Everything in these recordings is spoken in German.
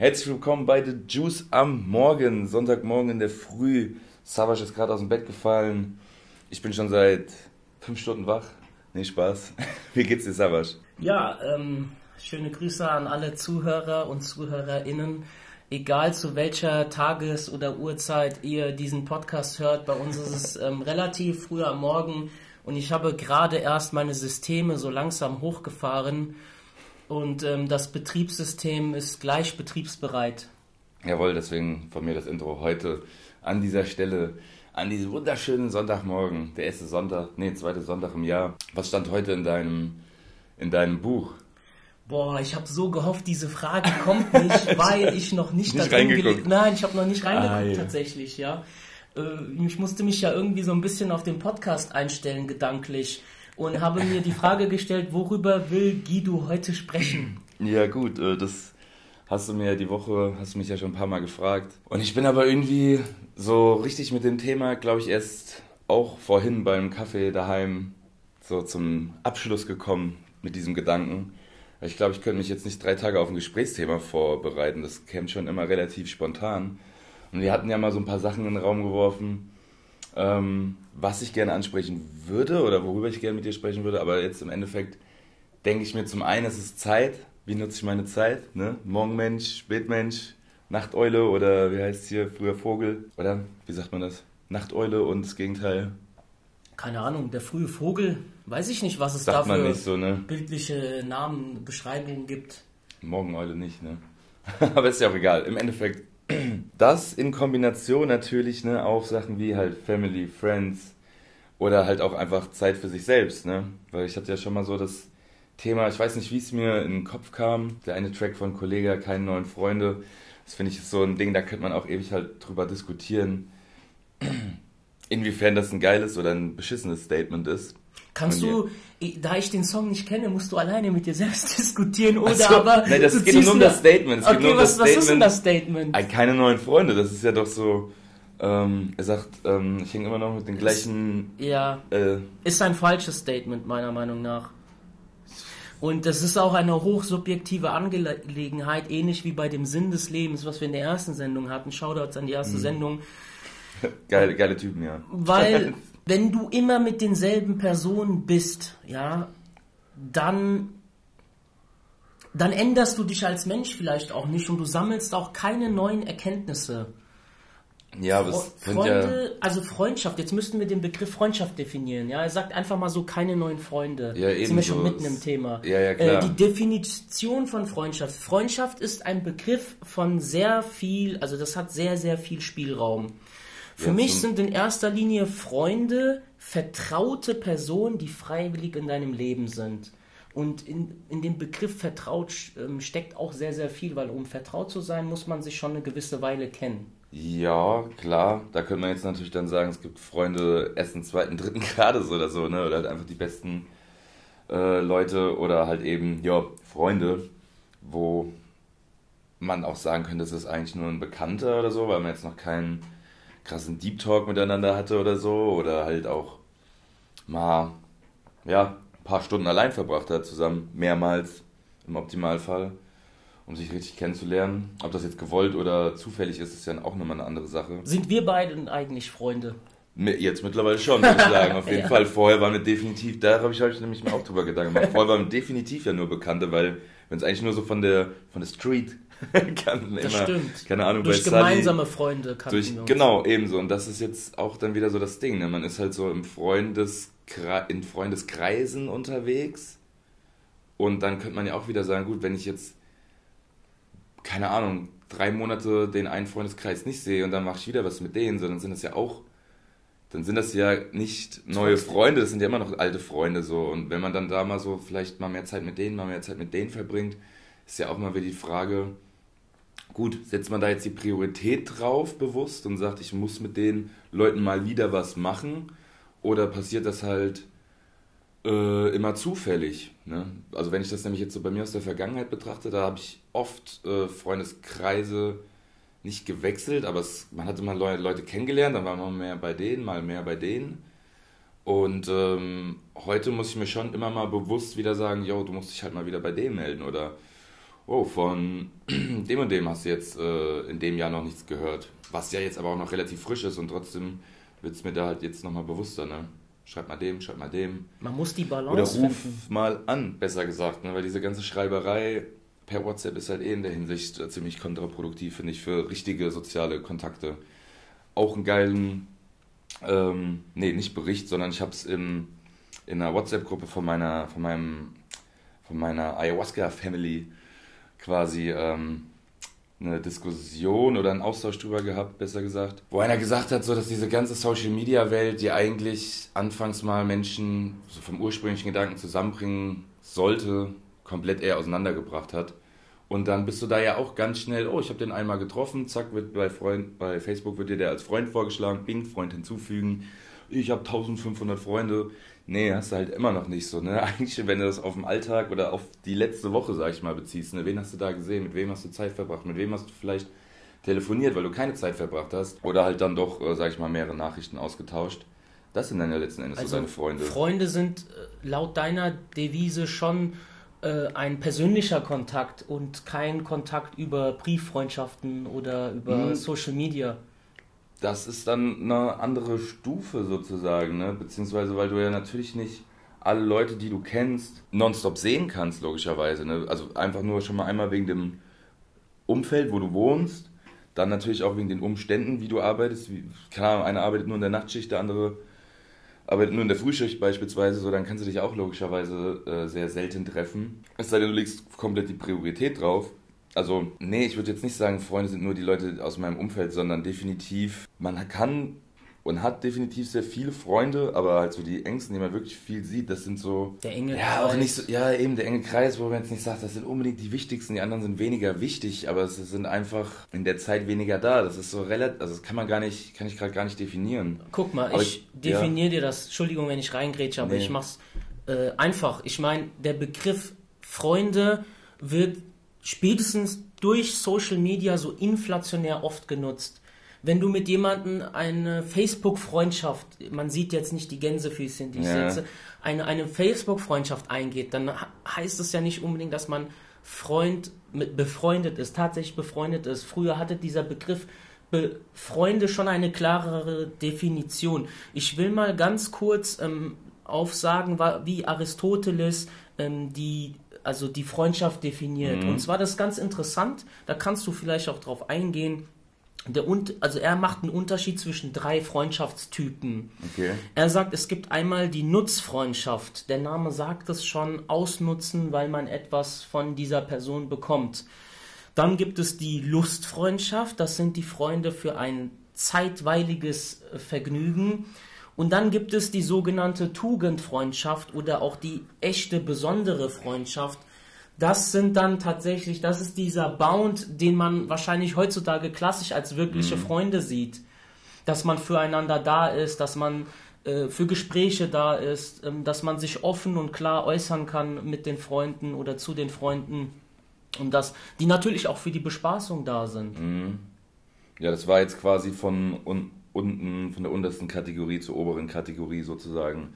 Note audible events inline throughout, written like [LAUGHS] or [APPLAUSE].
Herzlich willkommen bei The Juice am Morgen, Sonntagmorgen in der Früh. Savage ist gerade aus dem Bett gefallen. Ich bin schon seit fünf Stunden wach. Nee, Spaß. [LAUGHS] Wie geht's dir, Savage? Ja, ähm, schöne Grüße an alle Zuhörer und ZuhörerInnen. Egal zu welcher Tages- oder Uhrzeit ihr diesen Podcast hört, bei uns ist es ähm, relativ früh am Morgen und ich habe gerade erst meine Systeme so langsam hochgefahren und ähm, das Betriebssystem ist gleich betriebsbereit. Jawohl, deswegen von mir das Intro heute an dieser Stelle, an diesem wunderschönen Sonntagmorgen, der erste Sonntag, nee, zweite Sonntag im Jahr. Was stand heute in deinem, in deinem Buch? Boah, ich habe so gehofft, diese Frage kommt nicht, [LAUGHS] weil ich noch nicht, Nicht da drin gelegt Nein, ich habe noch nicht reingeguckt Ah, ja. tatsächlich, ja. Äh, Ich musste mich ja irgendwie so ein bisschen auf den Podcast einstellen, gedanklich. Und habe mir die Frage gestellt, worüber will Guido heute sprechen? Ja gut, äh, das hast du mir die Woche, hast du mich ja schon ein paar Mal gefragt. Und ich bin aber irgendwie so richtig mit dem Thema, glaube ich, erst auch vorhin beim Kaffee daheim so zum Abschluss gekommen mit diesem Gedanken. Ich glaube, ich könnte mich jetzt nicht drei Tage auf ein Gesprächsthema vorbereiten. Das käme schon immer relativ spontan. Und wir hatten ja mal so ein paar Sachen in den Raum geworfen, ähm, was ich gerne ansprechen würde oder worüber ich gerne mit dir sprechen würde. Aber jetzt im Endeffekt denke ich mir zum einen, es ist Zeit. Wie nutze ich meine Zeit? Ne? Morgenmensch, Spätmensch, Nachteule oder wie heißt es hier früher Vogel? Oder wie sagt man das? Nachteule und das Gegenteil. Keine Ahnung, der frühe Vogel, weiß ich nicht, was es Sagt dafür so, ne? bildliche Namen, Beschreibungen gibt. Morgeneule nicht, ne? [LAUGHS] Aber ist ja auch egal. Im Endeffekt, das in Kombination natürlich, ne, auf Sachen wie halt Family, Friends oder halt auch einfach Zeit für sich selbst, ne? Weil ich hatte ja schon mal so das Thema, ich weiß nicht, wie es mir in den Kopf kam, der eine Track von Kollega, keine neuen Freunde. Das finde ich ist so ein Ding, da könnte man auch ewig halt drüber diskutieren, [CLEARS THROAT] inwiefern das ein geiles oder ein beschissenes Statement ist. Kannst du, da ich den Song nicht kenne, musst du alleine mit dir selbst [LAUGHS] diskutieren oder so, aber. nein, das geht nur um das Statement. Es geht okay, nur um was, das was ist denn Statement. das Statement? Keine neuen Freunde, das ist ja doch so. Ähm, er sagt, ähm, ich hänge immer noch mit den gleichen. Ja, Äh, ist ein falsches Statement, meiner Meinung nach. Und das ist auch eine hochsubjektive Angelegenheit, ähnlich wie bei dem Sinn des Lebens, was wir in der ersten Sendung hatten. Shoutouts an die erste Mhm. Sendung. [LAUGHS] geile, geile Typen, ja. Weil, [LAUGHS] wenn du immer mit denselben Personen bist, ja, dann, dann änderst du dich als Mensch vielleicht auch nicht und du sammelst auch keine neuen Erkenntnisse. Ja, aber Fre es sind ja. Freunde, also Freundschaft, jetzt müssten wir den Begriff Freundschaft definieren, ja. Er sagt einfach mal so, keine neuen Freunde. Ja, Sind wir schon mitten im Thema. Ja, ja, klar. Äh, die Definition von Freundschaft. Freundschaft ist ein Begriff von sehr viel, also das hat sehr, sehr viel Spielraum. Für Ja, mich sind in erster Linie Freunde vertraute Personen, die freiwillig in deinem Leben sind. Und in, in dem Begriff vertraut ähm, steckt auch sehr, sehr viel, weil um vertraut zu sein, muss man sich schon eine gewisse Weile kennen. Ja, klar. Da könnte man jetzt natürlich dann sagen, es gibt Freunde ersten, zweiten, dritten [LAUGHS] Grades oder so, ne? Oder halt einfach die besten äh, Leute oder halt eben, ja, Freunde, wo man auch sagen könnte, das ist eigentlich nur ein Bekannter oder so, weil man jetzt noch keinen krassen Deep Talk miteinander hatte oder so. Oder halt auch mal, ja, ein paar Stunden allein verbracht hat zusammen, mehrmals im Optimalfall, um sich richtig kennenzulernen. Ob das jetzt gewollt oder zufällig ist, ist ja auch nochmal eine andere Sache. Sind wir beiden eigentlich Freunde? Jetzt mittlerweile schon, würde ich sagen, auf jeden [LAUGHS] Ja. Fall. Vorher waren wir definitiv, da habe ich, hab ich nämlich mir auch drüber Gedanken gemacht, vorher waren wir definitiv ja nur Bekannte, weil wenn es eigentlich nur so von der, von der Street [LAUGHS] kannten Das immer, stimmt. keine Ahnung, Durch bei Sully- gemeinsame Freunde kannten durch, wir uns. genau, ebenso. Und das ist jetzt auch dann wieder so das Ding. Ne? Man ist halt so im Freundeskre in Freundeskreisen unterwegs. Und dann könnte man ja auch wieder sagen, gut, wenn ich jetzt, keine Ahnung, drei Monate den einen Freundeskreis nicht sehe und dann mache ich wieder was mit denen, sondern sind das ja auch, dann sind das ja nicht neue. Freunde, das sind ja immer noch alte Freunde so. Und wenn man dann da mal so vielleicht mal mehr Zeit mit denen, mal mehr Zeit mit denen verbringt, ist ja auch mal wieder die Frage, Gut, setzt man da jetzt die Priorität drauf bewusst und sagt, ich muss mit den Leuten mal wieder was machen? Oder passiert das halt äh, immer zufällig? Ne? Also wenn ich das nämlich jetzt so bei mir aus der Vergangenheit betrachte, da habe ich oft äh, Freundeskreise nicht gewechselt, aber es, man hatte mal Leu Leute kennengelernt, dann war man mehr bei denen, mal mehr bei denen. Und ähm, heute muss ich mir schon immer mal bewusst wieder sagen, yo, du musst dich halt mal wieder bei denen melden oder oh, von [CLEARS THROAT] dem und dem hast du jetzt äh, in dem Jahr noch nichts gehört. Was ja jetzt aber auch noch relativ frisch ist und trotzdem wird es mir da halt jetzt nochmal bewusster, ne? Schreib mal dem, schreib mal dem. Man muss die Balance Oder ruf finden. mal an, besser gesagt, ne? weil diese ganze Schreiberei per WhatsApp ist halt eh in der Hinsicht äh, ziemlich kontraproduktiv, finde ich, für richtige soziale Kontakte. Auch einen geilen, ähm, nee, nicht Bericht, sondern ich habe es in, in einer WhatsApp-Gruppe von meiner, von meinem, von meiner Ayahuasca-Family quasi ähm, eine Diskussion oder einen Austausch drüber gehabt, besser gesagt, wo einer gesagt hat, so dass diese ganze Social Media Welt, die eigentlich anfangs mal Menschen so vom ursprünglichen Gedanken zusammenbringen sollte, komplett eher auseinandergebracht hat. Und dann bist du da ja auch ganz schnell, oh, ich habe den einmal getroffen, zack, wird bei, Freund, bei Facebook wird dir der als Freund vorgeschlagen, Bing, Freund hinzufügen, ich habe 1500 Freunde. Nee, hast du halt immer noch nicht so. Ne? [LAUGHS] Eigentlich, wenn du das auf den Alltag oder auf die letzte Woche, sag ich mal, beziehst, ne? wen hast du da gesehen, mit wem hast du Zeit verbracht, mit wem hast du vielleicht telefoniert, weil du keine Zeit verbracht hast oder halt dann doch, äh, sag ich mal, mehrere Nachrichten ausgetauscht. Das sind dann ja letzten Endes also so deine Freunde. Freunde sind äh, laut deiner Devise schon äh, ein persönlicher Kontakt und kein Kontakt über Brieffreundschaften oder über hm. Social Media das ist dann eine andere Stufe sozusagen, ne? beziehungsweise weil du ja natürlich nicht alle Leute, die du kennst, nonstop sehen kannst, logischerweise. Ne? Also einfach nur schon mal einmal wegen dem Umfeld, wo du wohnst, dann natürlich auch wegen den Umständen, wie du arbeitest. Wie, keine Ahnung, einer arbeitet nur in der Nachtschicht, der andere arbeitet nur in der Frühschicht beispielsweise, so dann kannst du dich auch logischerweise äh, sehr selten treffen. Es sei denn, du legst komplett die Priorität drauf. Also, nee, ich würde jetzt nicht sagen, Freunde sind nur die Leute aus meinem Umfeld, sondern definitiv, man kann und hat definitiv sehr viele Freunde, aber halt so die engsten, die man wirklich viel sieht, das sind so. Der enge ja, Kreis. Auch nicht so, ja, eben der enge Kreis, wo man jetzt nicht sagt, das sind unbedingt die wichtigsten, die anderen sind weniger wichtig, aber es sind einfach in der Zeit weniger da. Das ist so relativ, also das kann man gar nicht, kann ich gerade gar nicht definieren. Guck mal, aber ich, ich definiere ja. dir das, Entschuldigung, wenn ich reingrätsche, aber nee. ich mach's äh, einfach. Ich meine, der Begriff Freunde wird spätestens durch Social Media so inflationär oft genutzt. Wenn du mit jemandem eine Facebook-Freundschaft, man sieht jetzt nicht die Gänsefüßchen, die ich ja. setze, eine, eine Facebook-Freundschaft eingeht, dann heißt es ja nicht unbedingt, dass man Freund mit befreundet ist, tatsächlich befreundet ist. Früher hatte dieser Begriff Be Freunde schon eine klarere Definition. Ich will mal ganz kurz ähm, aufsagen, wie Aristoteles ähm, die also die Freundschaft definiert. Mhm. Und zwar das ist ganz interessant, da kannst du vielleicht auch drauf eingehen. Der, also er macht einen Unterschied zwischen drei Freundschaftstypen. Okay. Er sagt, es gibt einmal die Nutzfreundschaft. Der Name sagt es schon, ausnutzen, weil man etwas von dieser Person bekommt. Dann gibt es die Lustfreundschaft. Das sind die Freunde für ein zeitweiliges Vergnügen. Und dann gibt es die sogenannte Tugendfreundschaft oder auch die echte besondere Freundschaft. Das sind dann tatsächlich, das ist dieser Bound, den man wahrscheinlich heutzutage klassisch als wirkliche mhm. Freunde sieht. Dass man füreinander da ist, dass man äh, für Gespräche da ist, ähm, dass man sich offen und klar äußern kann mit den Freunden oder zu den Freunden. Und dass die natürlich auch für die Bespaßung da sind. Mhm. Ja, das war jetzt quasi von unten, von der untersten Kategorie zur oberen Kategorie sozusagen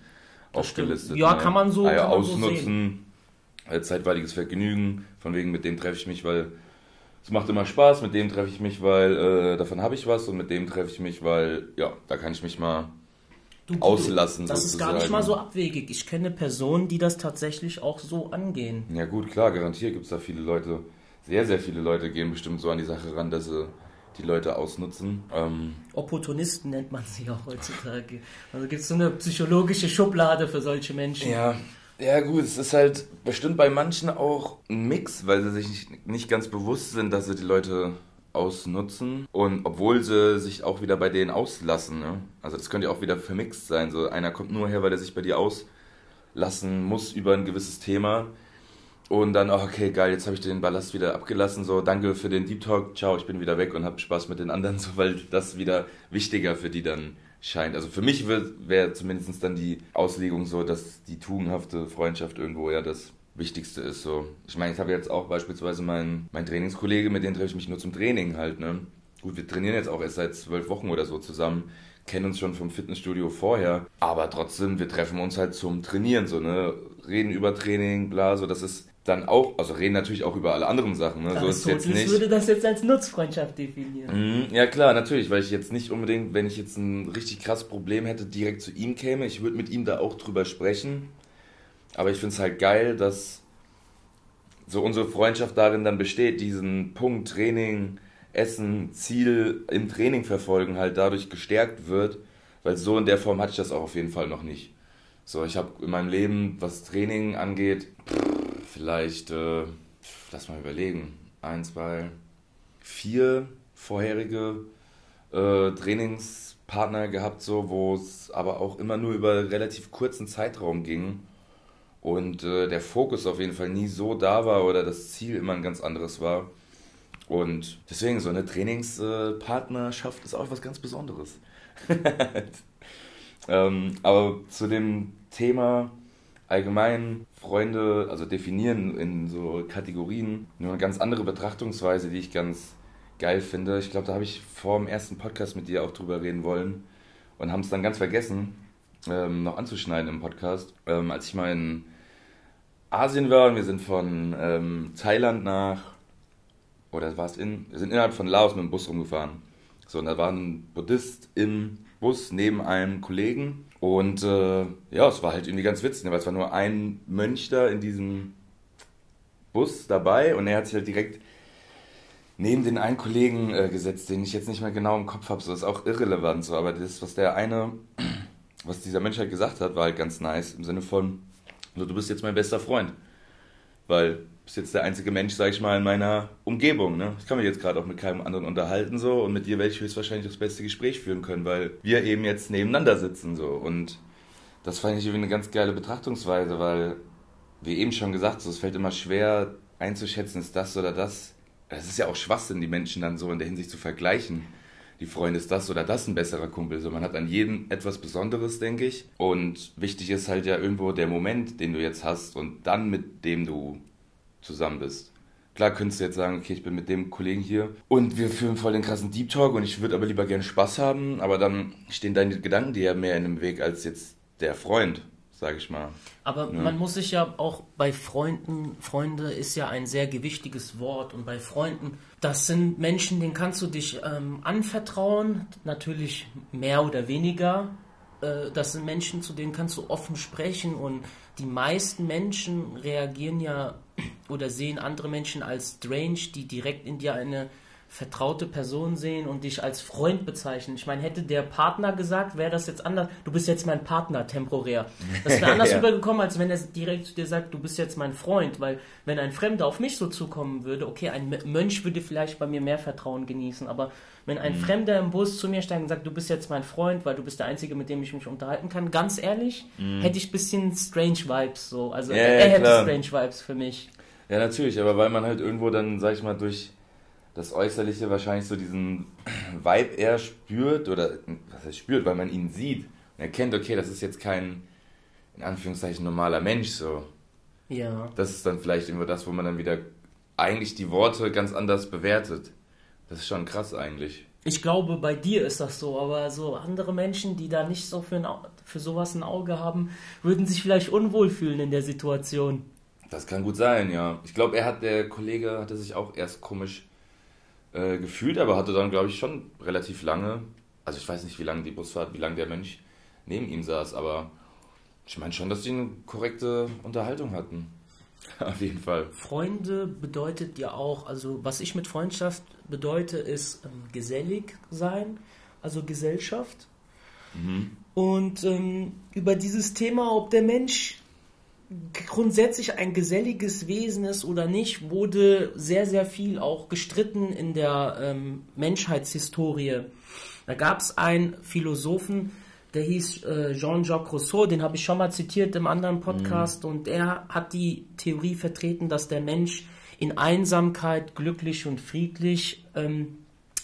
das aufgelistet. Ja, ne? kann man so, ah, ja, kann ausnutzen, so zeitweiliges Vergnügen, von wegen mit dem treffe ich mich, weil es macht immer Spaß, mit dem treffe ich mich, weil äh, davon habe ich was und mit dem treffe ich mich, weil ja, da kann ich mich mal du, auslassen. Das sozusagen. ist gar nicht mal so abwegig. Ich kenne Personen, die das tatsächlich auch so angehen. Ja gut, klar, garantiert gibt es da viele Leute, sehr, sehr viele Leute gehen bestimmt so an die Sache ran, dass sie die Leute ausnutzen. Ähm Opportunisten nennt man sie auch heutzutage. Also gibt es so eine psychologische Schublade für solche Menschen. Ja. Ja gut, es ist halt bestimmt bei manchen auch ein Mix, weil sie sich nicht, nicht ganz bewusst sind, dass sie die Leute ausnutzen und obwohl sie sich auch wieder bei denen auslassen. Ne? Also das könnte ja auch wieder vermixt sein. So einer kommt nur her, weil er sich bei dir auslassen muss über ein gewisses Thema und dann, okay, geil, jetzt habe ich den Ballast wieder abgelassen. So, danke für den Deep Talk. Ciao, ich bin wieder weg und habe Spaß mit den anderen, [LAUGHS] so, weil das wieder wichtiger für die dann scheint. Also für mich wäre zumindest dann die Auslegung so, dass die tugendhafte Freundschaft irgendwo ja das Wichtigste ist. So. Ich meine, ich habe jetzt auch beispielsweise meinen mein Trainingskollege, mit dem treffe ich mich nur zum Training halt. Ne? Gut, wir trainieren jetzt auch erst seit zwölf Wochen oder so zusammen kennen uns schon vom Fitnessstudio vorher, aber trotzdem, wir treffen uns halt zum Trainieren, so, ne, reden über Training, bla, so, das ist dann auch, also reden natürlich auch über alle anderen Sachen. Ne? So ist jetzt nicht. würde das jetzt als Nutzfreundschaft definieren. Mhm, ja klar, natürlich, weil ich jetzt nicht unbedingt, wenn ich jetzt ein richtig krasses Problem hätte, direkt zu ihm käme. Ich würde mit ihm da auch drüber sprechen. Aber ich finde es halt geil, dass so unsere Freundschaft darin dann besteht, diesen Punkt Training, Essen, Ziel im Training verfolgen halt dadurch gestärkt wird, weil so in der Form hatte ich das auch auf jeden Fall noch nicht. So, ich habe in meinem Leben, was Training angeht, vielleicht, äh, lass mal überlegen, ein, zwei, vier vorherige äh, Trainingspartner gehabt, so, wo es aber auch immer nur über relativ kurzen Zeitraum ging und äh, der Fokus auf jeden Fall nie so da war oder das Ziel immer ein ganz anderes war. Und deswegen, so eine Trainingspartnerschaft ist auch was ganz Besonderes. [LAUGHS] ähm, aber zu dem Thema allgemein Freunde, also definieren in so Kategorien, nur eine ganz andere Betrachtungsweise, die ich ganz geil finde. Ich glaube, da habe ich vor dem ersten Podcast mit dir auch drüber reden wollen und haben es dann ganz vergessen, ähm, noch anzuschneiden im Podcast. Ähm, als ich mal in Asien war und wir sind von ähm, Thailand nach oder war es in, wir sind innerhalb von Laos mit dem Bus rumgefahren. So, und da war ein Buddhist im Bus neben einem Kollegen. Und äh, ja, es war halt irgendwie ganz witzig, ne, weil es war nur ein Mönch da in diesem Bus dabei und er hat sich halt direkt neben den einen Kollegen äh, gesetzt, den ich jetzt nicht mehr genau im Kopf habe. So ist auch irrelevant so, aber das, was der eine, [CLEARS THROAT] was dieser Mensch halt gesagt hat, war halt ganz nice im Sinne von, du bist jetzt mein bester Freund. Weil bist jetzt der einzige Mensch, sag ich mal, in meiner Umgebung. Ne? Ich kann mich jetzt gerade auch mit keinem anderen unterhalten so und mit dir werde ich höchstwahrscheinlich das beste Gespräch führen können, weil wir eben jetzt nebeneinander sitzen so und das fand ich irgendwie eine ganz geile Betrachtungsweise, weil wie eben schon gesagt, so, es fällt immer schwer einzuschätzen, ist das oder das. Es ist ja auch Schwachsinn, die Menschen dann so in der Hinsicht zu vergleichen. Die Freunde ist das oder das ein besserer Kumpel. So, man hat an jedem etwas Besonderes, denke ich. Und wichtig ist halt ja irgendwo der Moment, den du jetzt hast und dann mit dem du zusammen bist. Klar könntest du jetzt sagen, okay, ich bin mit dem Kollegen hier und wir führen voll den krassen Deep Talk und ich würde aber lieber gerne Spaß haben, aber dann stehen deine Gedanken dir ja mehr in dem Weg als jetzt der Freund, sage ich mal. Aber ja. man muss sich ja auch bei Freunden, Freunde ist ja ein sehr gewichtiges Wort und bei Freunden, das sind Menschen, denen kannst du dich ähm, anvertrauen, natürlich mehr oder weniger. Äh, das sind Menschen, zu denen kannst du offen sprechen und die meisten Menschen reagieren ja [CLEARS THROAT] oder sehen andere Menschen als strange, die direkt in dir eine vertraute Person sehen und dich als Freund bezeichnen. Ich meine, hätte der Partner gesagt, wäre das jetzt anders. Du bist jetzt mein Partner temporär. Das wäre anders [LAUGHS] ja. rübergekommen, als wenn er direkt zu dir sagt, du bist jetzt mein Freund. Weil wenn ein Fremder auf mich so zukommen würde, okay, ein Mönch würde vielleicht bei mir mehr Vertrauen genießen, aber wenn ein mhm. Fremder im Bus zu mir steigt und sagt, du bist jetzt mein Freund, weil du bist der Einzige, mit dem ich mich unterhalten kann, ganz ehrlich, mhm. hätte ich ein bisschen strange Vibes so. Also ja, er, ja, hätte strange Vibes für mich. Ja, natürlich, aber weil man halt irgendwo dann, sag ich mal, durch das Äußerliche wahrscheinlich so diesen Vibe eher spürt oder was er spürt, weil man ihn sieht und erkennt, okay, das ist jetzt kein in Anführungszeichen normaler Mensch so. Ja. Das ist dann vielleicht immer das, wo man dann wieder eigentlich die Worte ganz anders bewertet. Das ist schon krass eigentlich. Ich glaube, bei dir ist das so, aber so andere Menschen, die da nicht so für, ein, für sowas ein Auge haben, würden sich vielleicht unwohl fühlen in der Situation. Das kann gut sein, ja. Ich glaube, er hat, der Kollege hatte sich auch erst komisch äh, gefühlt, aber hatte dann, glaube ich, schon relativ lange, also ich weiß nicht, wie lange die Busfahrt, wie lange der Mensch neben ihm saß, aber ich meine schon, dass die eine korrekte Unterhaltung hatten. [LAUGHS] Auf jeden Fall. Freunde bedeutet ja auch, also was ich mit Freundschaft bedeute, ist ähm, gesellig sein, also Gesellschaft. Mhm. Und ähm, über dieses Thema, ob der Mensch grundsätzlich ein geselliges Wesen ist oder nicht, wurde sehr, sehr viel auch gestritten in der ähm, Menschheitshistorie. Da gab es einen Philosophen, der hieß äh, Jean-Jacques Rousseau, den habe ich schon mal zitiert im anderen Podcast, mhm. und er hat die Theorie vertreten, dass der Mensch in Einsamkeit glücklich und friedlich ähm,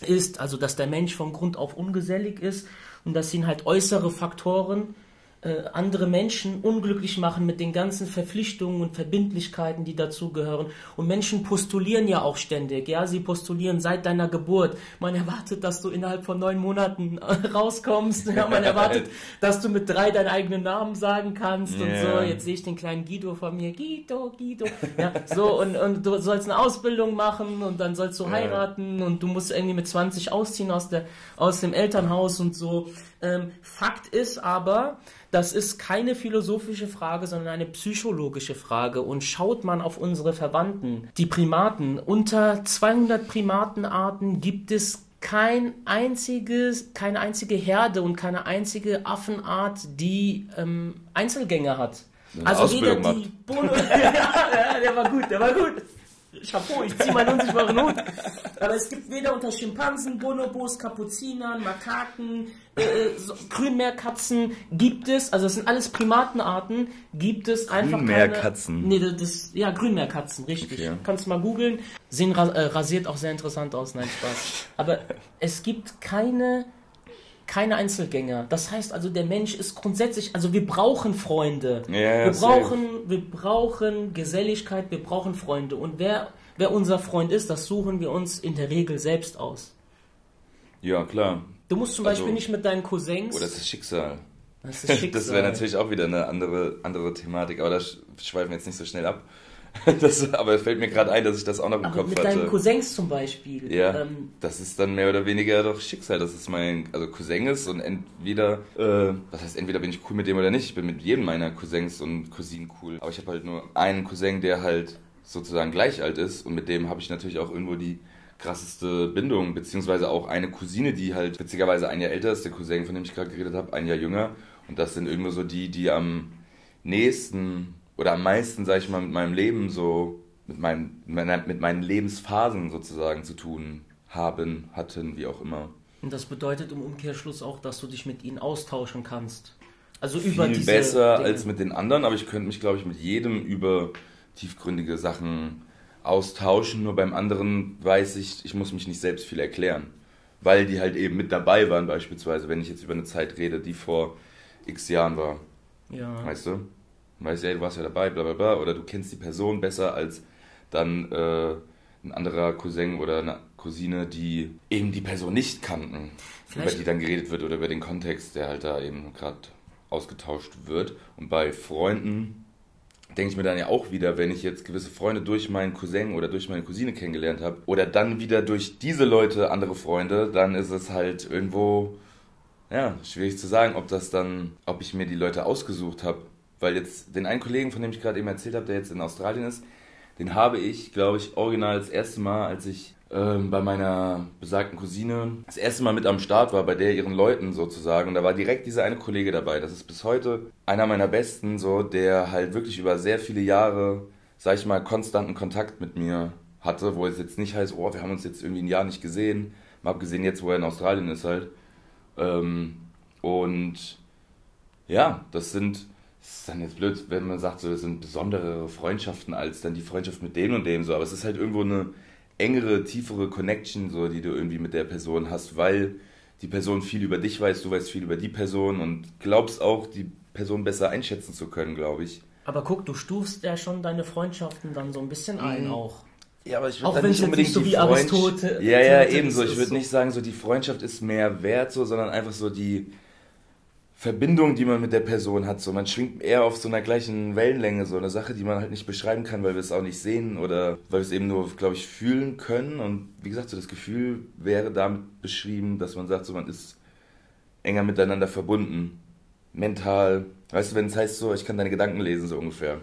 ist, also dass der Mensch von Grund auf ungesellig ist und dass ihn halt äußere Faktoren äh, andere Menschen unglücklich machen mit den ganzen Verpflichtungen und Verbindlichkeiten, die dazugehören. Und Menschen postulieren ja auch ständig. Ja, sie postulieren seit deiner Geburt. Man erwartet, dass du innerhalb von neun Monaten äh, rauskommst. Ja, man erwartet, [LAUGHS] dass du mit drei deinen eigenen Namen sagen kannst yeah. und so. Jetzt sehe ich den kleinen Guido von mir. Guido, Guido. Ja, so und, und du sollst eine Ausbildung machen und dann sollst du heiraten und du musst irgendwie mit 20 ausziehen aus der aus dem Elternhaus und so. Ähm, Fakt ist aber, das ist keine philosophische Frage, sondern eine psychologische Frage. Und schaut man auf unsere Verwandten, die Primaten, unter 200 Primatenarten gibt es kein einziges, keine einzige Herde und keine einzige Affenart, die ähm, Einzelgänger hat. Eine also Ausbildung weder die Bono [LAUGHS] ja, der war gut, der war gut. Chapeau, ich ziehe meinen unsichtbaren Hut. Aber es gibt weder unter Schimpansen, Bonobos, Kapuzinern, Makaken, äh, äh, so, Grünmeerkatzen gibt es, also das sind alles Primatenarten, gibt es einfach Grünmeerkatzen? Nee, das, ja, Grünmeerkatzen, richtig. Okay. Kannst mal googeln. Sehen äh, rasiert auch sehr interessant aus, nein, Spaß. Aber es gibt keine keine Einzelgänger. Das heißt also, der Mensch ist grundsätzlich, also wir brauchen Freunde. Ja, wir brauchen, wir brauchen Geselligkeit, wir brauchen Freunde. Und wer, wer unser Freund ist, das suchen wir uns in der Regel selbst aus. Ja, klar. Du musst zum Beispiel also, nicht mit deinen Cousins. Oder oh, das ist Schicksal. Das, [LAUGHS] das wäre natürlich auch wieder eine andere, andere Thematik, aber da schweifen wir jetzt nicht so schnell ab. [LAUGHS] Das, aber es fällt mir gerade ein, dass ich das auch noch im aber Kopf mit hatte. Mit deinen Cousins zum Beispiel. Ja, ähm, das ist dann mehr oder weniger doch Schicksal. Das ist mein, also Cousin ist und entweder, äh, was heißt, entweder bin ich cool mit dem oder nicht. Ich bin mit jedem meiner Cousins und Cousinen cool. Aber ich habe halt nur einen Cousin, der halt sozusagen gleich alt ist und mit dem habe ich natürlich auch irgendwo die krasseste Bindung, beziehungsweise auch eine Cousine, die halt witzigerweise ein Jahr älter ist, der Cousin, von dem ich gerade geredet habe, ein Jahr jünger. Und das sind irgendwo so die, die am nächsten oder am meisten, sage ich mal, mit meinem Leben so, mit, meinem, mit meinen Lebensphasen sozusagen zu tun haben, hatten, wie auch immer. Und das bedeutet im Umkehrschluss auch, dass du dich mit ihnen austauschen kannst. Also über Viel diese besser Dinge. als mit den anderen, aber ich könnte mich, glaube ich, mit jedem über tiefgründige Sachen austauschen. Nur beim anderen weiß ich, ich muss mich nicht selbst viel erklären. Weil die halt eben mit dabei waren, beispielsweise, wenn ich jetzt über eine Zeit rede, die vor x Jahren war. Ja. Weißt du? Weißt ja, du warst ja dabei, bla bla bla, oder du kennst die Person besser als dann äh, ein anderer Cousin oder eine Cousine, die eben die Person nicht kannten, Vielleicht. über die dann geredet wird oder über den Kontext, der halt da eben gerade ausgetauscht wird. Und bei Freunden denke ich mir dann ja auch wieder, wenn ich jetzt gewisse Freunde durch meinen Cousin oder durch meine Cousine kennengelernt habe oder dann wieder durch diese Leute andere Freunde, dann ist es halt irgendwo ja, schwierig zu sagen, ob das dann, ob ich mir die Leute ausgesucht habe weil jetzt den einen Kollegen, von dem ich gerade eben erzählt habe, der jetzt in Australien ist, den habe ich, glaube ich, original das erste Mal, als ich ähm, bei meiner besagten Cousine das erste Mal mit am Start war, bei der ihren Leuten sozusagen. Und da war direkt dieser eine Kollege dabei. Das ist bis heute einer meiner besten, so, der halt wirklich über sehr viele Jahre, sag ich mal, konstanten Kontakt mit mir hatte, wo es jetzt nicht heißt, oh, wir haben uns jetzt irgendwie ein Jahr nicht gesehen. Mal abgesehen jetzt, wo er in Australien ist halt. Ähm, und ja, das sind es ist dann jetzt blöd, wenn man sagt, so, das sind besondere Freundschaften als dann die Freundschaft mit dem und dem so, aber es ist halt irgendwo eine engere, tiefere Connection, so, die du irgendwie mit der Person hast, weil die Person viel über dich weiß, du weißt viel über die Person und glaubst auch, die Person besser einschätzen zu können, glaube ich. Aber guck, du stufst ja schon deine Freundschaften dann so ein bisschen ein mhm. auch. Ja, aber ich würde nicht unbedingt nicht so wie Aristoteles. Ja, ja, ebenso. Ich würde so. nicht sagen, so die Freundschaft ist mehr wert, so, sondern einfach so die, Verbindung, die man mit der Person hat. So, man schwingt eher auf so einer gleichen Wellenlänge, so eine Sache, die man halt nicht beschreiben kann, weil wir es auch nicht sehen oder weil wir es eben nur, glaube ich, fühlen können. Und wie gesagt, so das Gefühl wäre damit beschrieben, dass man sagt, so man ist enger miteinander verbunden. Mental. Weißt du, wenn es heißt so, ich kann deine Gedanken lesen, so ungefähr.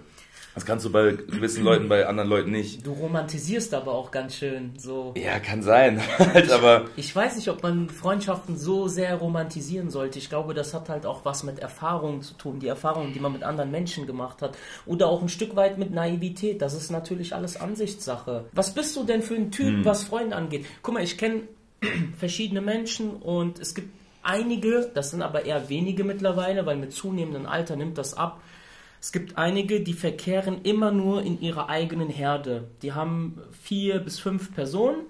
Das kannst du bei gewissen Leuten, bei anderen Leuten nicht. Du romantisierst aber auch ganz schön so. Ja, kann sein. [LAUGHS] halt, aber ich weiß nicht, ob man Freundschaften so sehr romantisieren sollte. Ich glaube, das hat halt auch was mit Erfahrungen zu tun. Die Erfahrungen, die man mit anderen Menschen gemacht hat. Oder auch ein Stück weit mit Naivität. Das ist natürlich alles Ansichtssache. Was bist du denn für ein Typ, hm. was Freunde angeht? Guck mal, ich kenne [CLEARS THROAT] verschiedene Menschen und es gibt einige, das sind aber eher wenige mittlerweile, weil mit zunehmendem Alter nimmt das ab Es gibt einige, die verkehren immer nur in ihrer eigenen Herde. Die haben vier bis fünf Personen,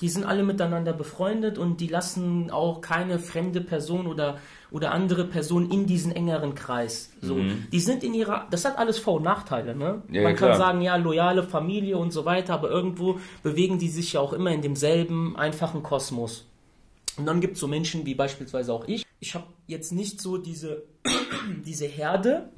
die sind alle miteinander befreundet und die lassen auch keine fremde Person oder, oder andere Person in diesen engeren Kreis. So, Mhm. Die sind in ihrer, das hat alles Vor- und Nachteile. Ne? Ja, Man ja, kann sagen, ja, loyale Familie und so weiter, aber irgendwo bewegen die sich ja auch immer in demselben einfachen Kosmos. Und dann gibt es so Menschen wie beispielsweise auch ich. Ich habe jetzt nicht so diese, [CLEARS THROAT] diese Herde,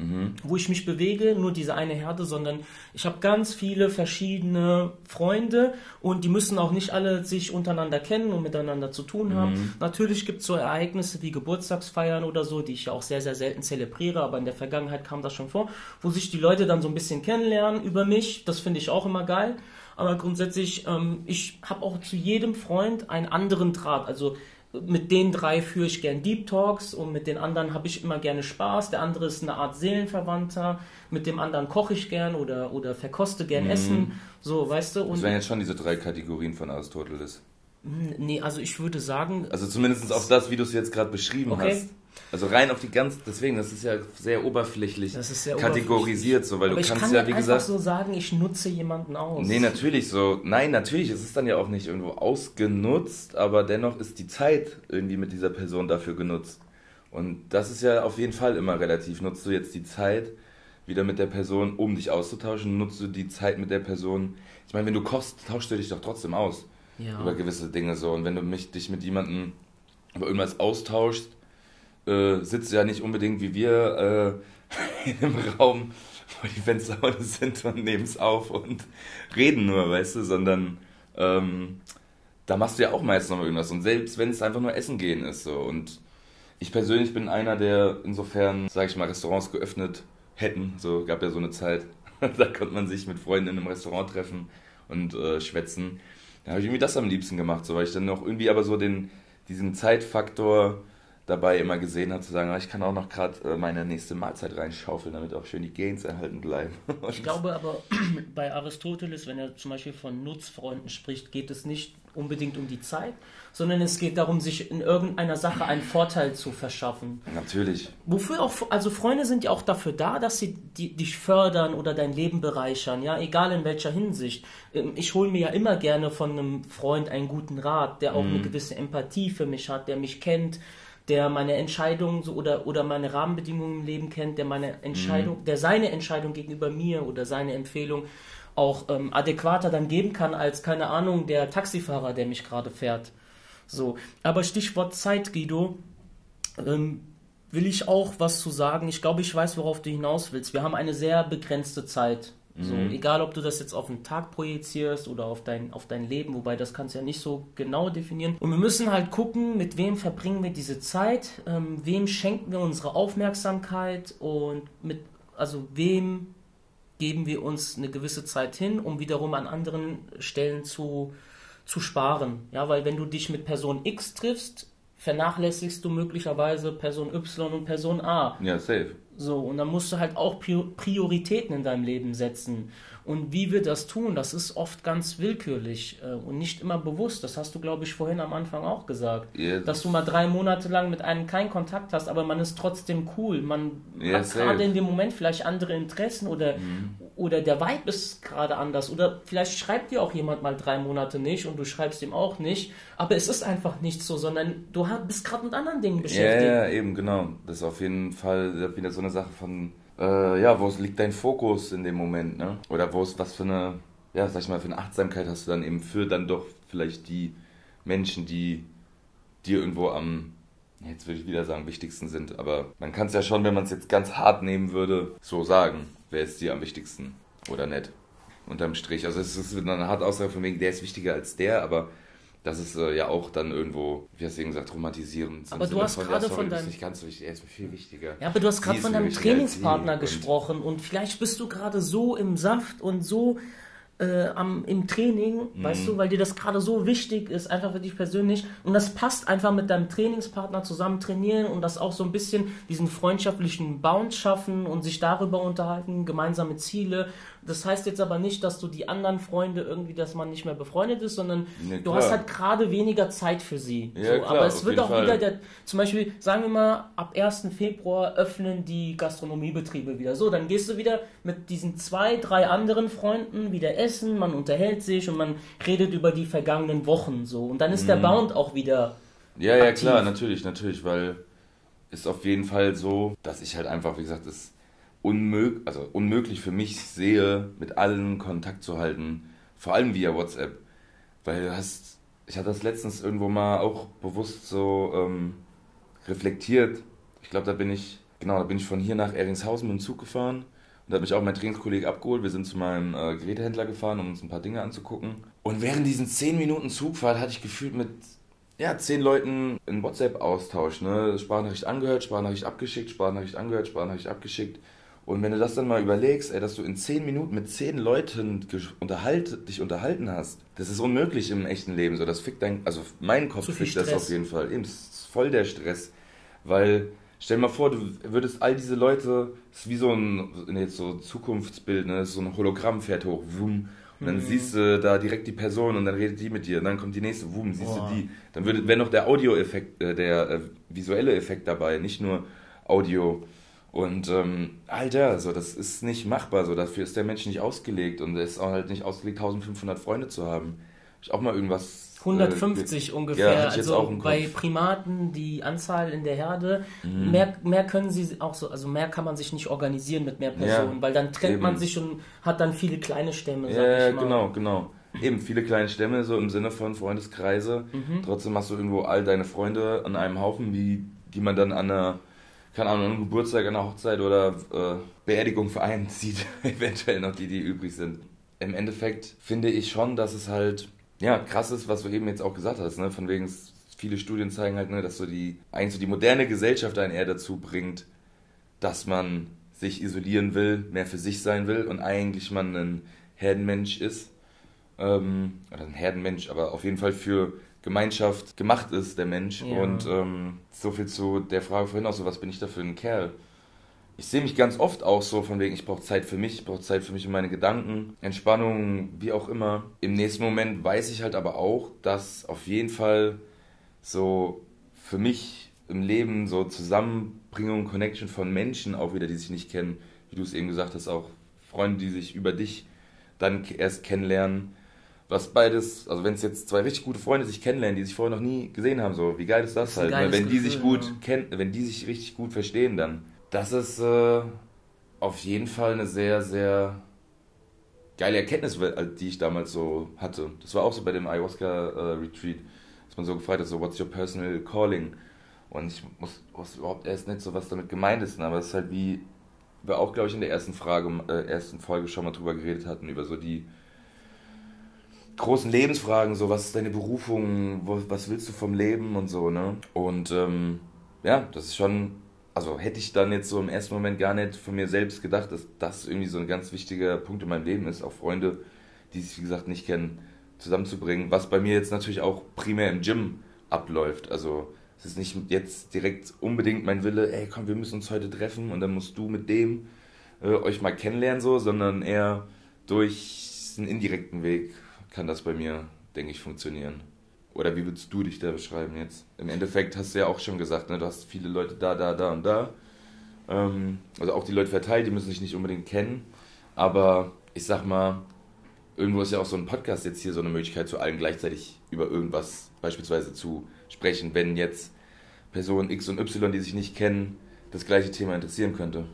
wo ich mich bewege, nur diese eine Herde, sondern ich habe ganz viele verschiedene Freunde und die müssen auch nicht alle sich untereinander kennen und miteinander zu tun haben. Natürlich gibt es so Ereignisse wie Geburtstagsfeiern oder so, die ich ja auch sehr, sehr selten zelebriere, aber in der Vergangenheit kam das schon vor, wo sich die Leute dann so ein bisschen kennenlernen über mich. Das finde ich auch immer geil. Aber grundsätzlich, ähm, ich habe auch zu jedem Freund einen anderen Draht. Also mit den drei führe ich gern Deep Talks und mit den anderen habe ich immer gerne Spaß. Der andere ist eine Art Seelenverwandter. Mit dem anderen koche ich gern oder, oder verkoste gern Essen. So, weißt du? Das Und wären jetzt schon diese drei Kategorien von Aristoteles. nee, also ich würde sagen, Also zumindest auf das, wie du es jetzt gerade beschrieben Okay. hast. Also rein auf die ganz, deswegen, das ist ja sehr oberflächlich Das ist sehr kategorisiert, so, weil aber du kannst kann ja, wie einfach gesagt, so sagen, ich nutze jemanden aus. Nee, natürlich so. Nein, natürlich, es ist dann ja auch nicht irgendwo ausgenutzt, aber dennoch ist die Zeit irgendwie mit dieser Person dafür genutzt. Und das ist ja auf jeden Fall immer relativ. Nutzt du jetzt die Zeit wieder mit der Person, um dich auszutauschen, nutzt du die Zeit mit der Person. Ich meine, wenn du kochst, tauschst du dich doch trotzdem aus Ja. über gewisse Dinge so. Und wenn du mich, dich mit jemandem über irgendwas austauschst, äh, sitzt ja nicht unbedingt wie wir äh, [LAUGHS] in einem Raum, wo die Fenster sind und nehmen es auf und reden nur, weißt du, sondern ähm, da machst du ja auch meist noch irgendwas. Und selbst wenn es einfach nur Essen gehen ist so. Und ich persönlich bin einer, der insofern, sage ich mal, Restaurants geöffnet hätten. So gab ja so eine Zeit, [LAUGHS] da konnte man sich mit Freunden in einem Restaurant treffen und äh, schwätzen. Da habe ich irgendwie das am liebsten gemacht, so weil ich dann noch irgendwie aber so den, diesen Zeitfaktor dabei immer gesehen habe, zu sagen, ah, ich kann auch noch gerade äh, meine nächste Mahlzeit reinschaufeln, damit auch schön die Gains erhalten bleiben. [LAUGHS] Ich glaube aber, [CLEARS THROAT] bei Aristoteles, wenn er zum Beispiel von Nutzfreunden spricht, geht es nicht unbedingt um die Zeit, sondern es geht darum, sich in irgendeiner Sache einen Vorteil zu verschaffen. Natürlich. Wofür auch, also Freunde sind ja auch dafür da, dass sie die, dich fördern oder dein Leben bereichern, ja, egal in welcher Hinsicht. Ähm, Ich hole mir ja immer gerne von einem Freund einen guten Rat, der auch eine gewisse Empathie für mich hat, der mich kennt, der meine Entscheidungen so oder, oder meine Rahmenbedingungen im Leben kennt, der meine Entscheidung, der seine Entscheidung gegenüber mir oder seine Empfehlung auch ähm, adäquater dann geben kann als, keine Ahnung, der Taxifahrer, der mich gerade fährt. So, aber Stichwort Zeit, Guido, ähm, will ich auch was zu sagen. Ich glaube, ich weiß, worauf du hinaus willst. Wir haben eine sehr begrenzte Zeit. So, egal, ob du das jetzt auf einen Tag projizierst oder auf dein, auf dein Leben, wobei das kannst du ja nicht so genau definieren. Und wir müssen halt gucken, mit wem verbringen wir diese Zeit, ähm, wem schenken wir unsere Aufmerksamkeit und mit, also wem geben wir uns eine gewisse Zeit hin, um wiederum an anderen Stellen zu, zu sparen. Ja, weil wenn du dich mit Person X triffst, vernachlässigst du möglicherweise Person Y und Person A. Ja, safe. So, und dann musst du halt auch Prior- Prioritäten in deinem Leben setzen. Und wie wir das tun, das ist oft ganz willkürlich äh, und nicht immer bewusst. Das hast du, glaube ich, vorhin am Anfang auch gesagt. Ja, Dass du mal drei Monate lang mit einem keinen Kontakt hast, aber man ist trotzdem cool. Man Ja, hat gerade in dem Moment vielleicht andere Interessen oder, oder der Vibe ist gerade anders. Oder vielleicht schreibt dir auch jemand mal drei Monate nicht und du schreibst ihm auch nicht. Aber es ist einfach nicht so, sondern du bist gerade mit anderen Dingen beschäftigt. ja, eben, genau. Das ist auf jeden Fall wieder so eine Sache von, äh, ja, wo liegt dein Fokus in dem Moment, ne? Oder wo ist, was für eine, ja, sag ich mal, für eine Achtsamkeit hast du dann eben für dann doch vielleicht die Menschen, die dir irgendwo am, jetzt würde ich wieder sagen, wichtigsten sind. Aber man kann es ja schon, wenn man es jetzt ganz hart nehmen würde, so sagen, wer ist dir am wichtigsten oder nicht. Unterm Strich. Also es ist eine harte Aussage von wegen, der ist wichtiger als der, aber das ist äh, ja auch dann irgendwo, wie hast du eben gesagt, romantisierend. Aber du hast gerade von deinem- nicht ganz so wichtig, er ist mir viel wichtiger. Ja, aber du hast gerade von deinem Trainingspartner sie und- gesprochen und vielleicht bist du gerade so im Saft und so äh, am, im Training, Mhm. weißt du, weil dir das gerade so wichtig ist, einfach für dich persönlich. Und das passt einfach mit deinem Trainingspartner zusammen trainieren und das auch so ein bisschen diesen freundschaftlichen Bounce schaffen und sich darüber unterhalten, gemeinsame Ziele. Das heißt jetzt aber nicht, dass du die anderen Freunde irgendwie, dass man nicht mehr befreundet ist, sondern Nee, du hast halt gerade weniger Zeit für sie. Ja, so, klar, aber es wird auch Fall. wieder der, zum Beispiel, sagen wir mal, ab 1. Februar öffnen die Gastronomiebetriebe wieder. So, dann gehst du wieder mit diesen zwei, drei anderen Freunden wieder essen, man unterhält sich und man redet über die vergangenen Wochen so. Und dann ist Mhm. der Bound auch wieder Ja, ja, aktiv. klar, natürlich, natürlich, weil ist auf jeden Fall so, dass ich halt einfach, wie gesagt, es unmöglich, also unmöglich für mich sehe, mit allen Kontakt zu halten, vor allem via WhatsApp, weil du hast, ich hatte das letztens irgendwo mal auch bewusst so ähm, reflektiert. Ich glaube, da bin ich, genau, da bin ich von hier nach Eringshausen mit dem Zug gefahren und da hat mich auch mein Trainingskollege abgeholt. Wir sind zu meinem äh, Gerätehändler gefahren, um uns ein paar Dinge anzugucken. Und während diesen 10 Minuten Zugfahrt hatte ich gefühlt mit ja, zehn Leuten einen WhatsApp-Austausch, ne? Sprachnachricht angehört, Sprachnachricht abgeschickt, Sprachnachricht angehört, Sprachnachricht abgeschickt. Und wenn du das dann mal überlegst, ey, dass du in zehn Minuten mit zehn Leuten unterhalt, dich unterhalten hast, das ist unmöglich im echten Leben. So, das fickt dein, also mein Kopf fickt das auf jeden Fall. Eben, das ist voll der Stress. Weil, stell dir mal vor, du würdest all diese Leute, das ist wie so ein, jetzt so ein Zukunftsbild, ne? so ein Hologramm fährt hoch, wum, und dann siehst du da direkt die Person und dann redet die mit dir. Und dann kommt die nächste, wum, siehst Boah. du die. Dann wäre noch der Audioeffekt, äh, der äh, visuelle Effekt dabei, nicht nur Audio. Und ähm, Alter, so, das ist nicht machbar. So, dafür ist der Mensch nicht ausgelegt und er ist auch halt nicht ausgelegt, 1500 Freunde zu haben. Hab ich auch mal irgendwas. äh, 150 ge- ungefähr. Ja, also bei. Mhm. Primaten die Anzahl in der Herde, mehr, mehr können sie auch so, also mehr kann man sich nicht organisieren mit mehr Personen, Ja, weil dann trennt man eben. sich und hat dann viele kleine Stämme, sag Ja, ich mal. genau, genau. Eben viele kleine Stämme, so im Sinne von Freundeskreise. Mhm. Trotzdem hast du irgendwo all deine Freunde an einem Haufen, wie, die man dann an einer, keine Ahnung, einem Geburtstag, an einer Hochzeit oder äh, Beerdigung vereint [LAUGHS] sieht. Eventuell noch die, die übrig sind. Im Endeffekt finde ich schon, dass es halt, ja, krass ist, was du eben jetzt auch gesagt hast, ne? Von wegen, viele Studien zeigen halt, ne, dass so die, eigentlich so die moderne Gesellschaft einen eher dazu bringt, dass man sich isolieren will, mehr für sich sein will und eigentlich man ein Herdenmensch ist. Ähm, oder ein Herdenmensch, aber auf jeden Fall für Gemeinschaft gemacht ist, der Mensch. Ja. Und ähm, so viel zu der Frage vorhin auch so, was bin ich da für ein Kerl? Ich sehe mich ganz oft auch so von wegen, ich brauche Zeit für mich, ich brauche Zeit für mich und meine Gedanken, Entspannung, wie auch immer. Im nächsten Moment weiß ich halt aber auch, dass auf jeden Fall so für mich im Leben so Zusammenbringung, Connection von Menschen auch wieder, die sich nicht kennen, wie du es eben gesagt hast, auch Freunde, die sich über dich dann erst kennenlernen. Was beides, also wenn es jetzt zwei richtig gute Freunde sich kennenlernen, die sich vorher noch nie gesehen haben, so wie geil ist das, ist ein halt, ne? wenn die sich gut ja. kennen, wenn die sich richtig gut verstehen, dann das ist äh, auf jeden Fall eine sehr, sehr geile Erkenntnis, äh, die ich damals so hatte. Das war auch so bei dem Ayahuasca-Retreat, dass man so gefragt hat, so, what's your personal calling? Und ich muss, wusste überhaupt erst nicht so, was damit gemeint ist, ne? aber es ist halt wie wir auch, glaube ich, in der ersten Frage, äh, ersten Folge schon mal drüber geredet hatten, über so die großen Lebensfragen, so was ist deine Berufung, was willst du vom Leben und so, ne? Und ähm, ja, das ist schon, also hätte ich dann jetzt so im ersten Moment gar nicht von mir selbst gedacht, dass das irgendwie so ein ganz wichtiger Punkt in meinem Leben ist, auch Freunde, die sich, wie gesagt, nicht kennen, zusammenzubringen, was bei mir jetzt natürlich auch primär im Gym abläuft, also es ist nicht jetzt direkt unbedingt mein Wille, ey komm, wir müssen uns heute treffen und dann musst du mit dem äh, euch mal kennenlernen so, sondern eher durch einen indirekten Weg kann das bei mir, denke ich, funktionieren. Oder wie würdest du dich da beschreiben jetzt? Im Endeffekt hast du ja auch schon gesagt, ne, du hast viele Leute da, da, da und da. Ähm, also auch die Leute verteilt, die müssen sich nicht unbedingt kennen. Aber ich sag mal, irgendwo ist ja auch so ein Podcast jetzt hier so eine Möglichkeit, zu allen gleichzeitig über irgendwas beispielsweise zu sprechen, wenn jetzt Personen X und Y, die sich nicht kennen, das gleiche Thema interessieren könnte.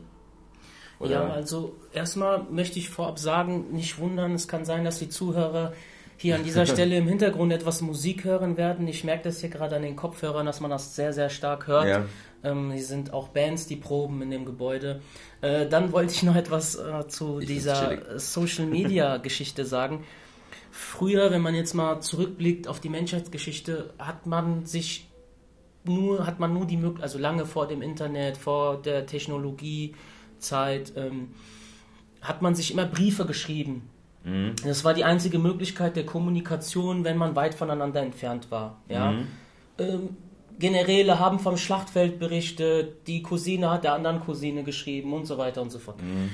Oder? Ja, also erstmal möchte ich vorab sagen, nicht wundern, es kann sein, dass die Zuhörer hier an dieser [LAUGHS] Stelle im Hintergrund etwas Musik hören werden. Ich merke das hier gerade an den Kopfhörern, dass man das sehr, sehr stark hört. Ja. Ähm, hier sind auch Bands, die proben in dem Gebäude. Äh, dann wollte ich noch etwas äh, zu Ich dieser chillig. Social Media [LAUGHS] Geschichte sagen. Früher, wenn man jetzt mal zurückblickt auf die Menschheitsgeschichte, hat man sich nur, hat man nur die Möglichkeit, also lange vor dem Internet, vor der Technologiezeit, ähm, hat man sich immer Briefe geschrieben. Mhm. Das war die einzige Möglichkeit der Kommunikation, wenn man weit voneinander entfernt war. Ja? Mhm. Ähm, Generäle haben vom Schlachtfeld berichtet, die Cousine hat der anderen Cousine geschrieben und so weiter und so fort. Mhm.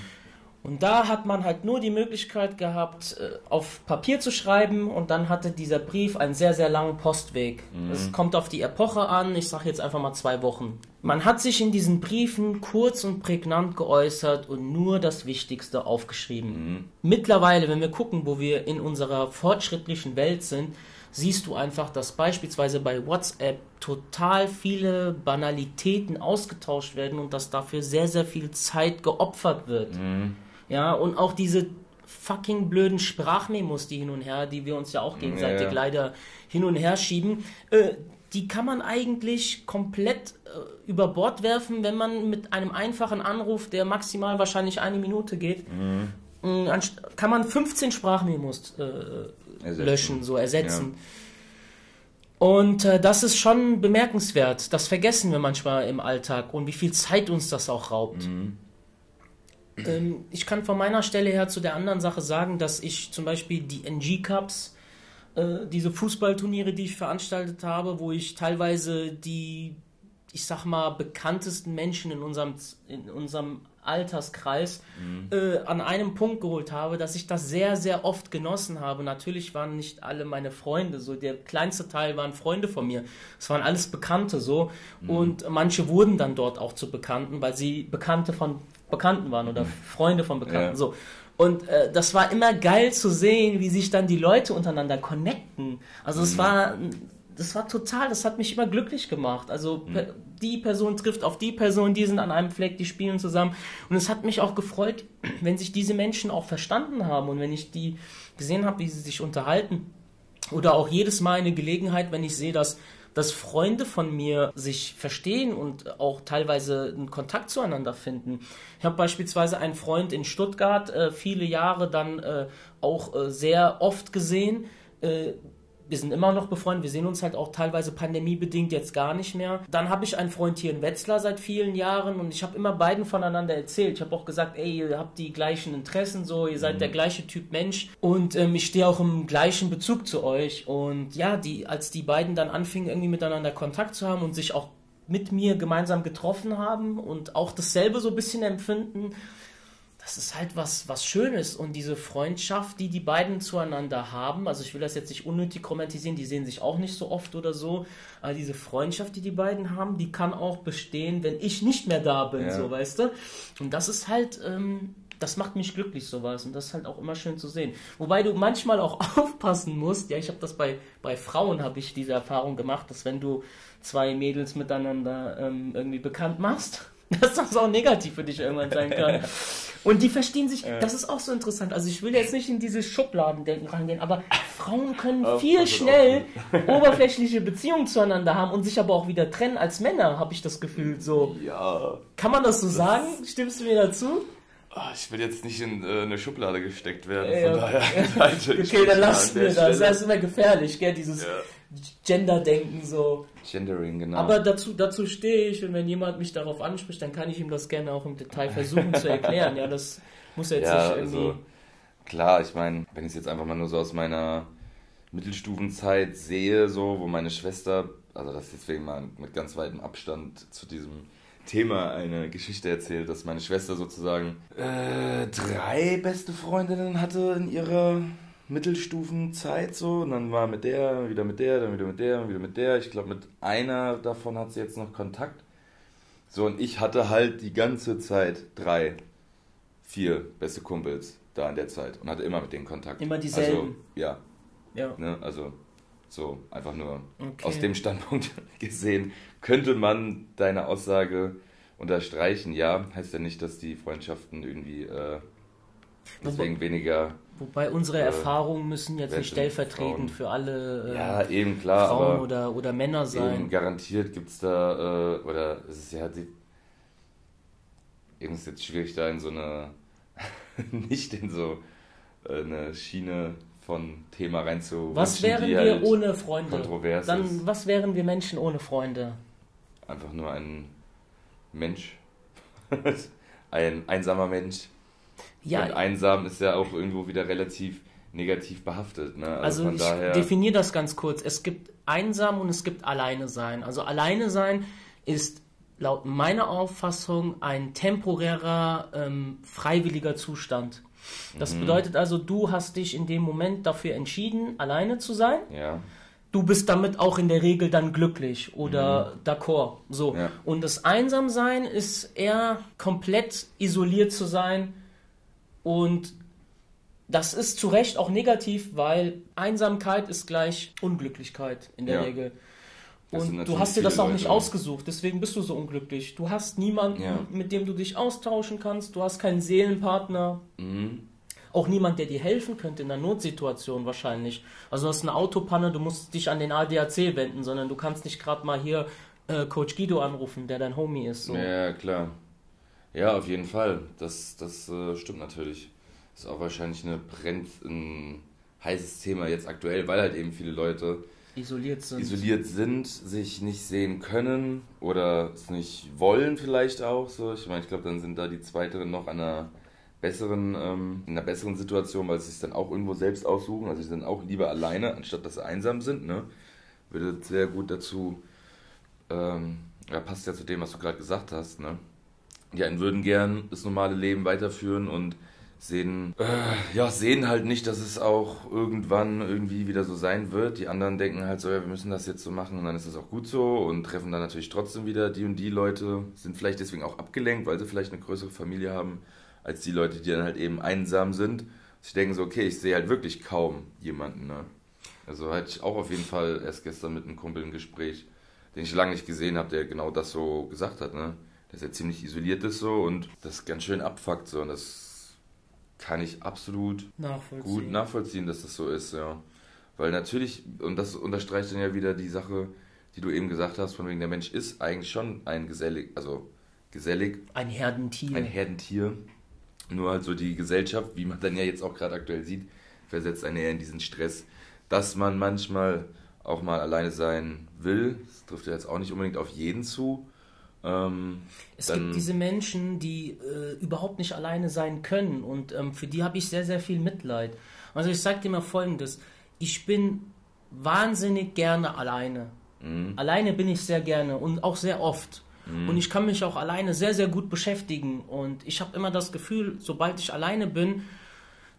Und da hat man halt nur die Möglichkeit gehabt, äh, auf Papier zu schreiben und dann hatte dieser Brief einen sehr, sehr langen Postweg. Es kommt auf die Epoche an, ich sage jetzt einfach mal zwei Wochen. Man hat sich in diesen Briefen kurz und prägnant geäußert und nur das Wichtigste aufgeschrieben. Mittlerweile, wenn wir gucken, wo wir in unserer fortschrittlichen Welt sind, siehst du einfach, dass beispielsweise bei WhatsApp total viele Banalitäten ausgetauscht werden und dass dafür sehr, sehr viel Zeit geopfert wird. Ja, und auch diese fucking blöden Sprachmemos, die hin und her, die wir uns ja auch gegenseitig Ja, ja. leider hin und her schieben, äh, die kann man eigentlich komplett äh, über Bord werfen, wenn man mit einem einfachen Anruf, der maximal wahrscheinlich eine Minute geht, mh, anst- kann man 15 Sprachmemos äh, löschen, so ersetzen. Und äh, das ist schon bemerkenswert. Das vergessen wir manchmal im Alltag und wie viel Zeit uns das auch raubt. Ähm, ich kann von meiner Stelle her zu der anderen Sache sagen, dass ich zum Beispiel die NG Cups, äh, diese Fußballturniere, die ich veranstaltet habe, wo ich teilweise die, ich sag mal, bekanntesten Menschen in unserem, in unserem Alterskreis äh, an einem Punkt geholt habe, dass ich das sehr, sehr oft genossen habe. Natürlich waren nicht alle meine Freunde so, der kleinste Teil waren Freunde von mir. Es waren alles Bekannte so und manche wurden dann dort auch zu Bekannten, weil sie Bekannte von Bekannten waren oder Freunde von Bekannten Ja. so. Und äh, das war immer geil zu sehen, wie sich dann die Leute untereinander connecten. Also es war, das war total, das hat mich immer glücklich gemacht. Also pe- die Person trifft auf die Person, die sind an einem Fleck, die spielen zusammen. Und es hat mich auch gefreut, [CLEARS THROAT] wenn sich diese Menschen auch verstanden haben und wenn ich die gesehen habe, wie sie sich unterhalten. Oder auch jedes Mal eine Gelegenheit, wenn ich sehe, dass, dass Freunde von mir sich verstehen und auch teilweise einen Kontakt zueinander finden. Ich habe beispielsweise einen Freund in Stuttgart äh, viele Jahre dann äh, auch äh, sehr oft gesehen. Wir sind immer noch befreundet, wir sehen uns halt auch teilweise pandemiebedingt jetzt gar nicht mehr. Dann habe ich einen Freund hier in Wetzlar seit vielen Jahren und ich habe immer beiden voneinander erzählt. Ich habe auch gesagt, ey, ihr habt die gleichen Interessen, so, ihr seid der gleiche Typ Mensch und ähm, ich stehe auch im gleichen Bezug zu euch. Und ja, die, als die beiden dann anfingen, irgendwie miteinander Kontakt zu haben und sich auch mit mir gemeinsam getroffen haben und auch dasselbe so ein bisschen empfinden, das ist halt was, was Schönes und diese Freundschaft, die die beiden zueinander haben, also ich will das jetzt nicht unnötig romantisieren, die sehen sich auch nicht so oft oder so, aber diese Freundschaft, die die beiden haben, die kann auch bestehen, wenn ich nicht mehr da bin, Ja. so weißt du. Und das ist halt, ähm, das macht mich glücklich sowas und das ist halt auch immer schön zu sehen. Wobei du manchmal auch [LAUGHS] aufpassen musst, ja, ich habe das bei, bei Frauen, habe ich diese Erfahrung gemacht, dass wenn du zwei Mädels miteinander ähm, irgendwie bekannt machst, [LAUGHS] dass das auch negativ für dich irgendwann sein kann. [LAUGHS] Und die verstehen sich, das ist auch so interessant. Also ich will jetzt nicht in diese Schubladendenken rangehen, aber Frauen können viel schnell [LAUGHS] oberflächliche Beziehungen zueinander haben und sich aber auch wieder trennen als Männer, habe ich das Gefühl. So, Ja. kann man das so sagen? Stimmst du mir dazu? Ah, Ich will jetzt nicht in äh, eine Schublade gesteckt werden, Ja, von okay. daher. Okay, dann da lass mir das. Das ist immer gefährlich, gell? Dieses Ja. Gender-Denken so. Gendering, genau. Aber dazu, dazu stehe ich und wenn jemand mich darauf anspricht, dann kann ich ihm das gerne auch im Detail versuchen zu erklären. Ja, das muss er jetzt [LAUGHS] ja, nicht irgendwie. also klar, ich meine, wenn ich es jetzt einfach mal nur so aus meiner Mittelstufenzeit sehe, so, wo meine Schwester, also das ist deswegen mal mit ganz weitem Abstand zu diesem Thema eine Geschichte erzählt, dass meine Schwester sozusagen äh, drei beste Freundinnen hatte in ihrer Mittelstufenzeit so und dann war mit der, wieder mit der, dann wieder mit der, wieder mit der. Ich glaube, mit einer davon hat sie jetzt noch Kontakt. So, und ich hatte halt die ganze Zeit drei, vier beste Kumpels da in der Zeit und hatte immer mit denen Kontakt. Immer dieselben. Also, ja, Ja. ne, also so einfach nur Okay. aus dem Standpunkt [LAUGHS] gesehen, könnte man deine Aussage unterstreichen. Ja, heißt ja nicht, dass die Freundschaften irgendwie äh, deswegen weniger. Wobei unsere Äh, Erfahrungen müssen jetzt nicht stellvertretend Frauen? für alle äh, Ja, eben klar, Frauen oder, oder Männer sein. garantiert gibt es da, äh, oder es ist ja die, eben ist jetzt schwierig da in so eine, [LAUGHS] nicht in so äh, eine Schiene von Thema reinzu. Was wären die wir halt ohne Freunde? kontrovers Dann, ist. was wären wir Menschen ohne Freunde? Einfach nur ein Mensch. [LAUGHS] ein einsamer Mensch. Und Ja, einsam ist ja auch irgendwo wieder relativ negativ behaftet. Ne? also von ich daher. definiere das ganz kurz. Es gibt einsam und es gibt alleine sein. Also alleine sein ist laut meiner Auffassung ein temporärer, ähm, freiwilliger Zustand. Das mhm. bedeutet also, du hast dich in dem Moment dafür entschieden, alleine zu sein. Ja. Du bist damit auch in der Regel dann glücklich oder mhm. d'accord. So. Ja. Und das Einsamsein ist eher komplett isoliert zu sein und das ist zu Recht auch negativ, weil Einsamkeit ist gleich Unglücklichkeit in der ja. Regel. Und du hast dir das auch nicht Leute. ausgesucht, deswegen bist du so unglücklich. Du hast niemanden, ja. mit dem du dich austauschen kannst, du hast keinen Seelenpartner. Mhm. Auch niemand, der dir helfen könnte in einer Notsituation wahrscheinlich. Also du hast eine Autopanne, du musst dich an den ADAC wenden, sondern du kannst nicht gerade mal hier äh, Coach Guido anrufen, der dein Homie ist. So. Ja, klar. Ja, auf jeden Fall. Das, das äh, stimmt natürlich. Ist auch wahrscheinlich eine brennt, ein heißes Thema jetzt aktuell, weil halt eben viele Leute isoliert sind. isoliert sind, sich nicht sehen können oder es nicht wollen vielleicht auch. So, ich meine, ich glaube, dann sind da die Zweiteren noch an einer besseren, ähm, in einer besseren Situation, weil sie sich dann auch irgendwo selbst aussuchen. Also sie sind auch lieber alleine, anstatt dass sie einsam sind. Ne? Würde sehr gut dazu, ähm, ja, passt ja zu dem, was du gerade gesagt hast. Ne? Ja, und würden gern das normale Leben weiterführen und sehen, äh, ja, sehen halt nicht, dass es auch irgendwann irgendwie wieder so sein wird. Die anderen denken halt so, ja, wir müssen das jetzt so machen und dann ist das auch gut so und treffen dann natürlich trotzdem wieder die und die Leute, sind vielleicht deswegen auch abgelenkt, weil sie vielleicht eine größere Familie haben als die Leute, die dann halt eben einsam sind. Sie denken so, okay, ich sehe halt wirklich kaum jemanden. Ne? Also hatte ich auch auf jeden Fall erst gestern mit einem Kumpel ein Gespräch, den ich lange nicht gesehen habe, der genau das so gesagt hat, ne? Dass er ziemlich isoliert ist so und das ganz schön abfuckt so und das kann ich absolut nachvollziehen. gut nachvollziehen, dass das so ist, ja. Weil natürlich, und das unterstreicht dann ja wieder die Sache, die du eben gesagt hast, von wegen der Mensch ist eigentlich schon ein gesellig, also gesellig. Ein Herdentier. Ein Herdentier. Nur halt so die Gesellschaft, wie man dann ja jetzt auch gerade aktuell sieht, versetzt einen eher in diesen Stress, dass man manchmal auch mal alleine sein will. Das trifft ja jetzt auch nicht unbedingt auf jeden zu. Ähm, es gibt diese Menschen, die äh, überhaupt nicht alleine sein können und ähm, für die habe ich sehr, sehr viel Mitleid. Also ich sage dir mal Folgendes, ich bin wahnsinnig gerne alleine. Mhm. Alleine bin ich sehr gerne und auch sehr oft. Mhm. Und ich kann mich auch alleine sehr, sehr gut beschäftigen. Und ich habe immer das Gefühl, sobald ich alleine bin,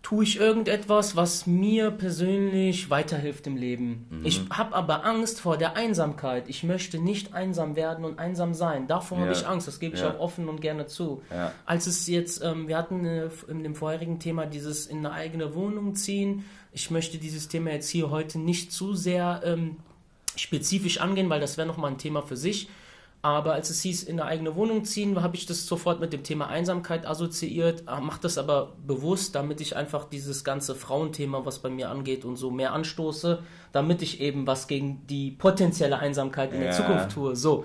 tue ich irgendetwas, was mir persönlich weiterhilft im Leben. Mhm. Ich habe aber Angst vor der Einsamkeit. Ich möchte nicht einsam werden und einsam sein. Davor ja. habe ich Angst. Das gebe ich ja. auch offen und gerne zu. Ja. Als es jetzt, ähm, wir hatten äh, in dem vorherigen Thema dieses in eine eigene Wohnung ziehen. Ich möchte dieses Thema jetzt hier heute nicht zu sehr ähm, spezifisch angehen, weil das wäre nochmal ein Thema für sich. Aber als es hieß, in eine eigene Wohnung ziehen, habe ich das sofort mit dem Thema Einsamkeit assoziiert, ah, mache das aber bewusst, damit ich einfach dieses ganze Frauenthema, was bei mir angeht und so mehr anstoße, damit ich eben was gegen die potenzielle Einsamkeit in ja. der Zukunft tue. So.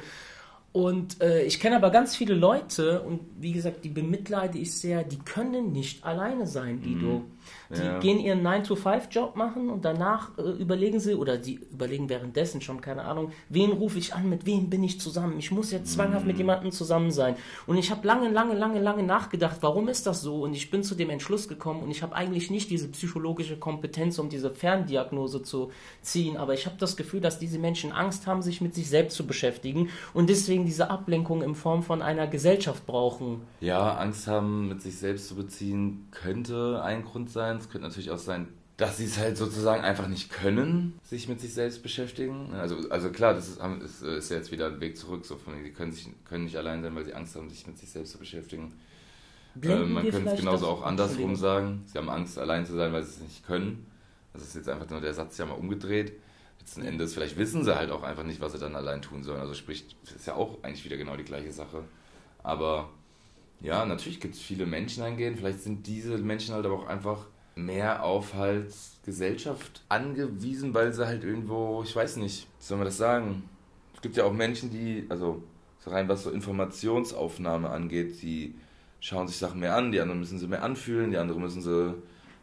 Und äh, ich kenne aber ganz viele Leute, und wie gesagt, die bemitleide ich sehr, die können nicht alleine sein, Guido. Mhm. Die ja. gehen ihren 9-to-5-Job machen und danach äh, überlegen sie, oder die überlegen währenddessen schon, keine Ahnung, wen rufe ich an, mit wem bin ich zusammen? Ich muss jetzt zwanghaft mm. mit jemandem zusammen sein. Und ich habe lange, lange, lange, lange nachgedacht, warum ist das so? Und ich bin zu dem Entschluss gekommen und ich habe eigentlich nicht diese psychologische Kompetenz, um diese Ferndiagnose zu ziehen, aber ich habe das Gefühl, dass diese Menschen Angst haben, sich mit sich selbst zu beschäftigen und deswegen diese Ablenkung in Form von einer Gesellschaft brauchen. Ja, Angst haben, mit sich selbst zu beziehen, könnte ein Grund sein. Es könnte natürlich auch sein, dass sie es halt sozusagen einfach nicht können, sich mit sich selbst beschäftigen. Also, also klar, das ist, ist, ist ja jetzt wieder ein Weg zurück. So von, sie können, sich, können nicht allein sein, weil sie Angst haben, sich mit sich selbst zu beschäftigen. Äh, man könnte es genauso auch andersrum sagen. Sie haben Angst, allein zu sein, weil sie es nicht können. Das ist jetzt einfach nur der Satz ja mal umgedreht. Letzten Endes, vielleicht wissen sie halt auch einfach nicht, was sie dann allein tun sollen. Also sprich, ist ja auch eigentlich wieder genau die gleiche Sache. Aber ja, natürlich gibt es viele Menschen eingehen. Vielleicht sind diese Menschen halt aber auch einfach mehr auf halt Gesellschaft angewiesen, weil sie halt irgendwo, ich weiß nicht, wie soll man das sagen? Es gibt ja auch Menschen, die, also so rein was so Informationsaufnahme angeht, die schauen sich Sachen mehr an, die anderen müssen sie mehr anfühlen, die anderen müssen sie,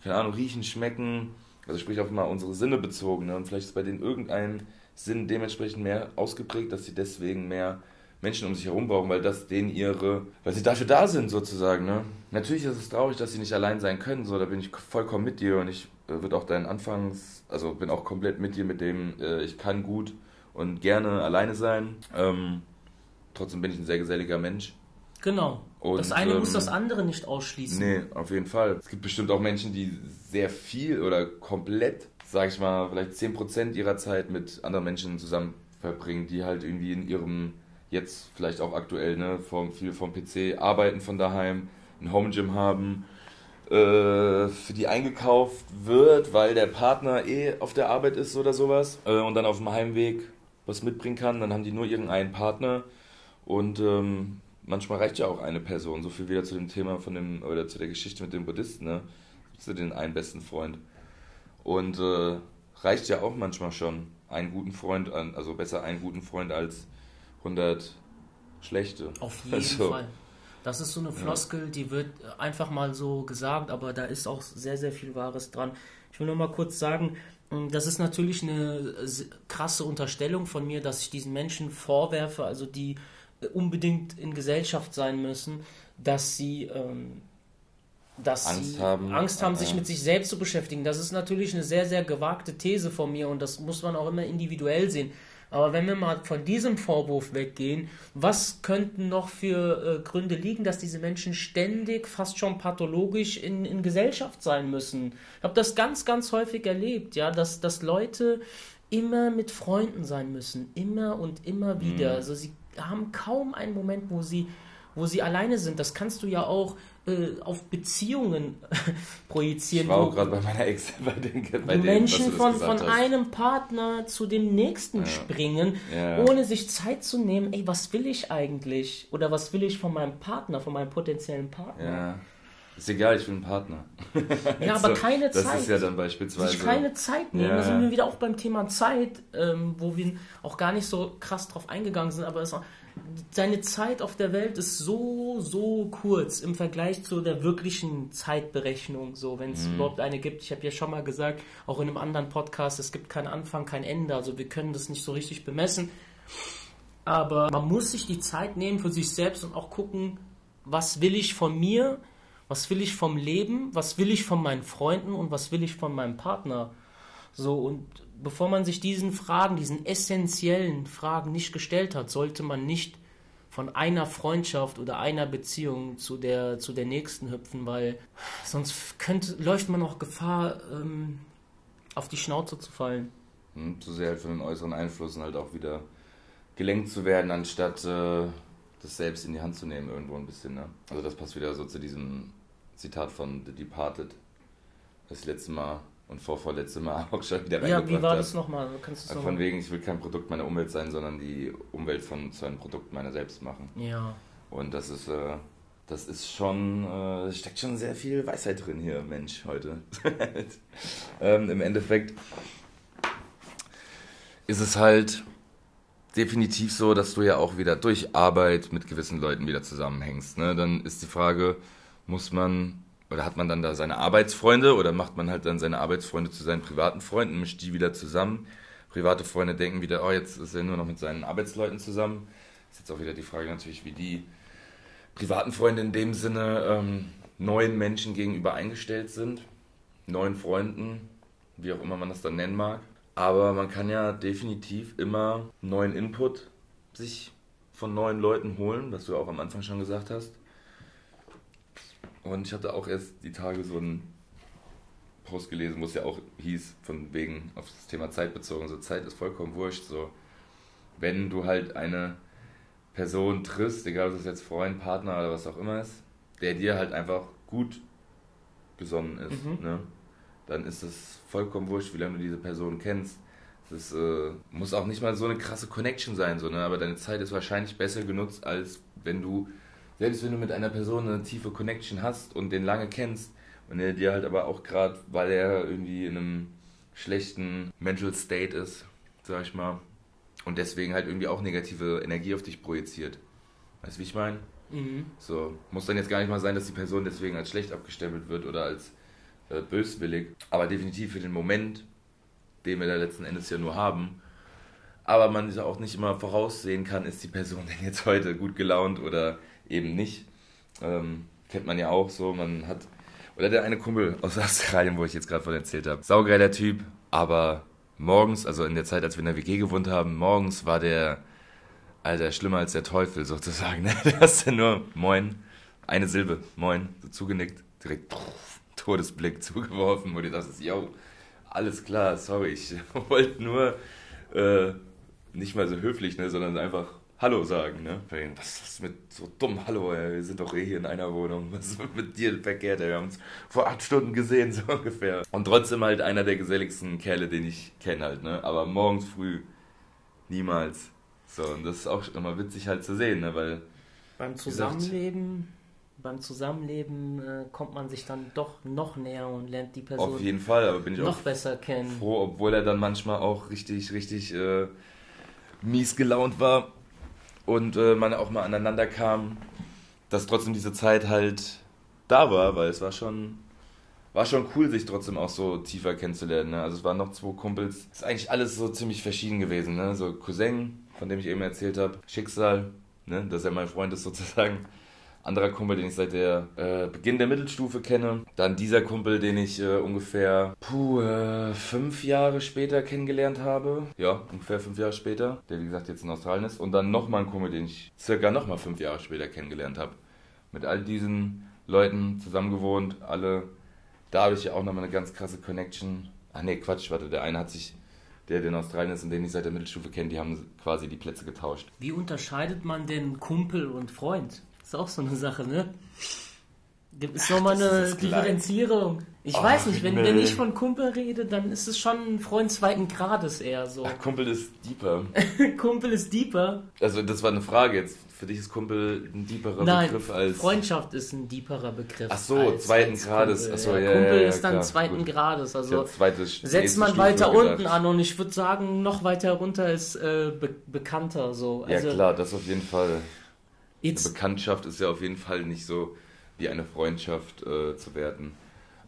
keine Ahnung, riechen, schmecken. Also sprich auch mal unsere Sinne bezogen. Ne? Und vielleicht ist bei denen irgendein Sinn dementsprechend mehr ausgeprägt, dass sie deswegen mehr Menschen um sich herum brauchen, weil das denen ihre, weil sie dafür da sind sozusagen. Ne? Natürlich ist es traurig, dass sie nicht allein sein können, so da bin ich vollkommen mit dir und ich äh, wird auch deinen Anfangs, also bin auch komplett mit dir mit dem, äh, ich kann gut und gerne alleine sein. Ähm, trotzdem bin ich ein sehr geselliger Mensch. Genau. Und, das eine ähm, muss das andere nicht ausschließen. Nee, auf jeden Fall. Es gibt bestimmt auch Menschen, die sehr viel oder komplett, sag ich mal, vielleicht 10% ihrer Zeit mit anderen Menschen zusammen verbringen, die halt irgendwie in ihrem, jetzt vielleicht auch aktuell, ne, vom, viel vom PC arbeiten von daheim, ein Home Gym haben, äh, für die eingekauft wird, weil der Partner eh auf der Arbeit ist oder sowas äh, und dann auf dem Heimweg was mitbringen kann, dann haben die nur irgendeinen Partner und ähm, manchmal reicht ja auch eine Person. So viel wieder zu dem Thema von dem, oder zu der Geschichte mit dem Buddhisten, ne? Zu den einen besten Freund. Und äh, reicht ja auch manchmal schon, einen guten Freund, an, also besser einen guten Freund als 100 schlechte. Auf [LAUGHS] jeden also, Fall. Das ist so eine Floskel, ja. die wird einfach mal so gesagt, aber da ist auch sehr, sehr viel Wahres dran. Ich will nur mal kurz sagen, hm, das ist natürlich eine krasse Unterstellung von mir, dass ich diesen Menschen vorwerfe, also die unbedingt in Gesellschaft sein müssen, dass sie, ähm, dass Angst sie haben, Angst haben, sich mit sich selbst zu beschäftigen. Das ist natürlich eine sehr, sehr gewagte These von mir und das muss man auch immer individuell sehen. Aber wenn wir mal von diesem Vorwurf weggehen, was könnten noch für äh, Gründe liegen, dass diese Menschen ständig, fast schon pathologisch in, in Gesellschaft sein müssen? Ich habe das ganz, ganz häufig erlebt, ja, dass, dass Leute immer mit Freunden sein müssen, immer und immer wieder. Mhm. Also sie haben kaum einen Moment, wo sie, wo sie alleine sind. Das kannst du ja auch äh, auf Beziehungen [LAUGHS] projizieren. Ich war auch gerade bei meiner Ex, [LAUGHS] bei den, bei den Menschen von, von einem Partner zu dem nächsten ja. springen, ja. ohne sich Zeit zu nehmen. Ey, was will ich eigentlich? Oder was will ich von meinem Partner, von meinem potenziellen Partner? Ja. Ist egal, ich will einen Partner. [LAUGHS] Ja, aber so, keine das Zeit. Das ist ja dann beispielsweise. Sich keine Zeit nehmen. Ja. Da sind wir wieder auch beim Thema Zeit, ähm, wo wir auch gar nicht so krass drauf eingegangen sind, aber es, seine Zeit auf der Welt ist so, so kurz im Vergleich zu der wirklichen Zeitberechnung, so wenn es mhm. überhaupt eine gibt. Ich habe ja schon mal gesagt, auch in einem anderen Podcast, es gibt keinen Anfang, kein Ende. Also wir können das nicht so richtig bemessen. Aber man muss sich die Zeit nehmen für sich selbst und auch gucken, was will ich von mir was will ich vom Leben? Was will ich von meinen Freunden? Und was will ich von meinem Partner? So, und bevor man sich diesen Fragen, diesen essentiellen Fragen nicht gestellt hat, sollte man nicht von einer Freundschaft oder einer Beziehung zu der, zu der nächsten hüpfen, weil sonst könnte, läuft man auch Gefahr, ähm, auf die Schnauze zu fallen. Hm, zu sehr halt von den äußeren Einflüssen halt auch wieder gelenkt zu werden, anstatt äh, das selbst in die Hand zu nehmen irgendwo ein bisschen. Ne? Also das passt wieder so zu diesem Zitat von The Departed, das letzte Mal und vorvorletzte Mal [LAUGHS] auch schon wieder Ja, wie war das nochmal? Kannst von wegen, ich will kein Produkt meiner Umwelt sein, sondern die Umwelt von zu einem Produkt meiner selbst machen. Ja. Und das ist, äh, das ist schon, äh, steckt schon sehr viel Weisheit drin hier, Mensch, heute. [LAUGHS] ähm, Im Endeffekt ist es halt definitiv so, dass du ja auch wieder durch Arbeit mit gewissen Leuten wieder zusammenhängst. Ne? Dann ist die Frage, muss man oder hat man dann da seine Arbeitsfreunde oder macht man halt dann seine Arbeitsfreunde zu seinen privaten Freunden, mischt die wieder zusammen. Private Freunde denken wieder, oh, jetzt ist er nur noch mit seinen Arbeitsleuten zusammen. Ist jetzt auch wieder die Frage natürlich, wie die privaten Freunde in dem Sinne ähm, neuen Menschen gegenüber eingestellt sind, neuen Freunden, wie auch immer man das dann nennen mag. Aber man kann ja definitiv immer neuen Input sich von neuen Leuten holen, was du auch am Anfang schon gesagt hast. Und ich hatte auch erst die Tage so einen Post gelesen, wo es ja auch hieß, von wegen auf das Thema Zeit bezogen, so Zeit ist vollkommen wurscht. So, wenn du halt eine Person triffst, egal ob es jetzt Freund, Partner oder was auch immer ist, der dir halt einfach gut gesonnen ist, mhm. ne? dann ist es vollkommen wurscht, wie lange du diese Person kennst. Das äh, muss auch nicht mal so eine krasse Connection sein, so, ne? aber deine Zeit ist wahrscheinlich besser genutzt, als wenn du selbst wenn du mit einer Person eine tiefe Connection hast und den lange kennst und er dir halt aber auch gerade, weil er irgendwie in einem schlechten Mental State ist, sag ich mal, und deswegen halt irgendwie auch negative Energie auf dich projiziert. Weißt du, wie ich meine? Mhm. So, muss dann jetzt gar nicht mal sein, dass die Person deswegen als schlecht abgestempelt wird oder als äh, böswillig, aber definitiv für den Moment, den wir da letzten Endes ja nur haben, aber man ja auch nicht immer voraussehen kann, ist die Person [LAUGHS] denn jetzt heute gut gelaunt oder eben nicht. Ähm, kennt man ja auch so, man hat. Oder der eine Kumpel aus Australien, wo ich jetzt gerade von erzählt habe. Saugeiler Typ, aber morgens, also in der Zeit, als wir in der WG gewohnt haben, morgens war der Alter, schlimmer als der Teufel sozusagen. [LAUGHS] Ne? Du hast ja nur Moin, eine Silbe, Moin, so zugenickt, direkt pff, [LAUGHS] Todesblick zugeworfen, wo du dachtest, yo, alles klar, sorry, ich [LAUGHS] wollte nur äh, nicht mal so höflich, ne, sondern einfach Hallo sagen, ne? Was ist mit so dumm Hallo, ey? wir sind doch eh hier in einer Wohnung. Was ist mit dir verkehrt, ey? Wir haben uns vor acht Stunden gesehen, [LAUGHS] so ungefähr. Und trotzdem halt einer der geselligsten Kerle, den ich kenne halt, ne? Aber morgens früh niemals. So, und das ist auch immer witzig halt zu sehen, ne? Weil. Beim Zusammenleben, beim Zusammenleben äh, kommt man sich dann doch noch näher und lernt die Person auf jeden Fall, aber bin ich noch auch besser kennen. Froh, obwohl er dann manchmal auch richtig, richtig äh, mies gelaunt war und äh, man auch mal aneinander kam, dass trotzdem diese Zeit halt da war, weil es war schon, war schon cool, sich trotzdem auch so tiefer kennenzulernen. Ne? Also es waren noch zwei Kumpels. Es ist eigentlich alles so ziemlich verschieden gewesen. Ne? So Cousin, von dem ich eben erzählt habe, Schicksal, ne? dass er mein Freund ist sozusagen anderer Kumpel, den ich seit der äh, Beginn der Mittelstufe kenne. Dann dieser Kumpel, den ich äh, ungefähr puh, äh, fünf Jahre später kennengelernt habe. Ja, ungefähr fünf Jahre später, der wie gesagt jetzt in Australien ist. Und dann nochmal ein Kumpel, den ich circa nochmal fünf Jahre später kennengelernt habe. Mit all diesen Leuten zusammen gewohnt, alle. Da habe ich ja auch nochmal eine ganz krasse Connection. Ach nee, Quatsch, warte, der eine hat sich der, der in Australien ist und den ich seit der Mittelstufe kenne, die haben quasi die Plätze getauscht. Wie unterscheidet man denn Kumpel und Freund? Ist auch so eine Sache, ne? Gibt es nochmal eine Differenzierung? Ich oh, weiß nicht, wenn, nee. wenn ich von Kumpel rede, dann ist es schon ein Freund zweiten Grades eher so. Ach, Kumpel ist deeper. [LAUGHS] Kumpel ist deeper. Also das war eine Frage jetzt. Für dich ist Kumpel ein deeperer Nein, Begriff als. Freundschaft ist ein deeperer Begriff. Ach so, als, zweiten als Grades. Ach so, ja, Kumpel ja, ist dann klar, zweiten gut. Grades. Also zweites, setzt man weiter unten an und ich würde sagen, noch weiter runter ist äh, be bekannter. So. Also, ja klar, das auf jeden Fall. Jetzt, eine Bekanntschaft ist ja auf jeden Fall nicht so wie eine Freundschaft äh, zu werten.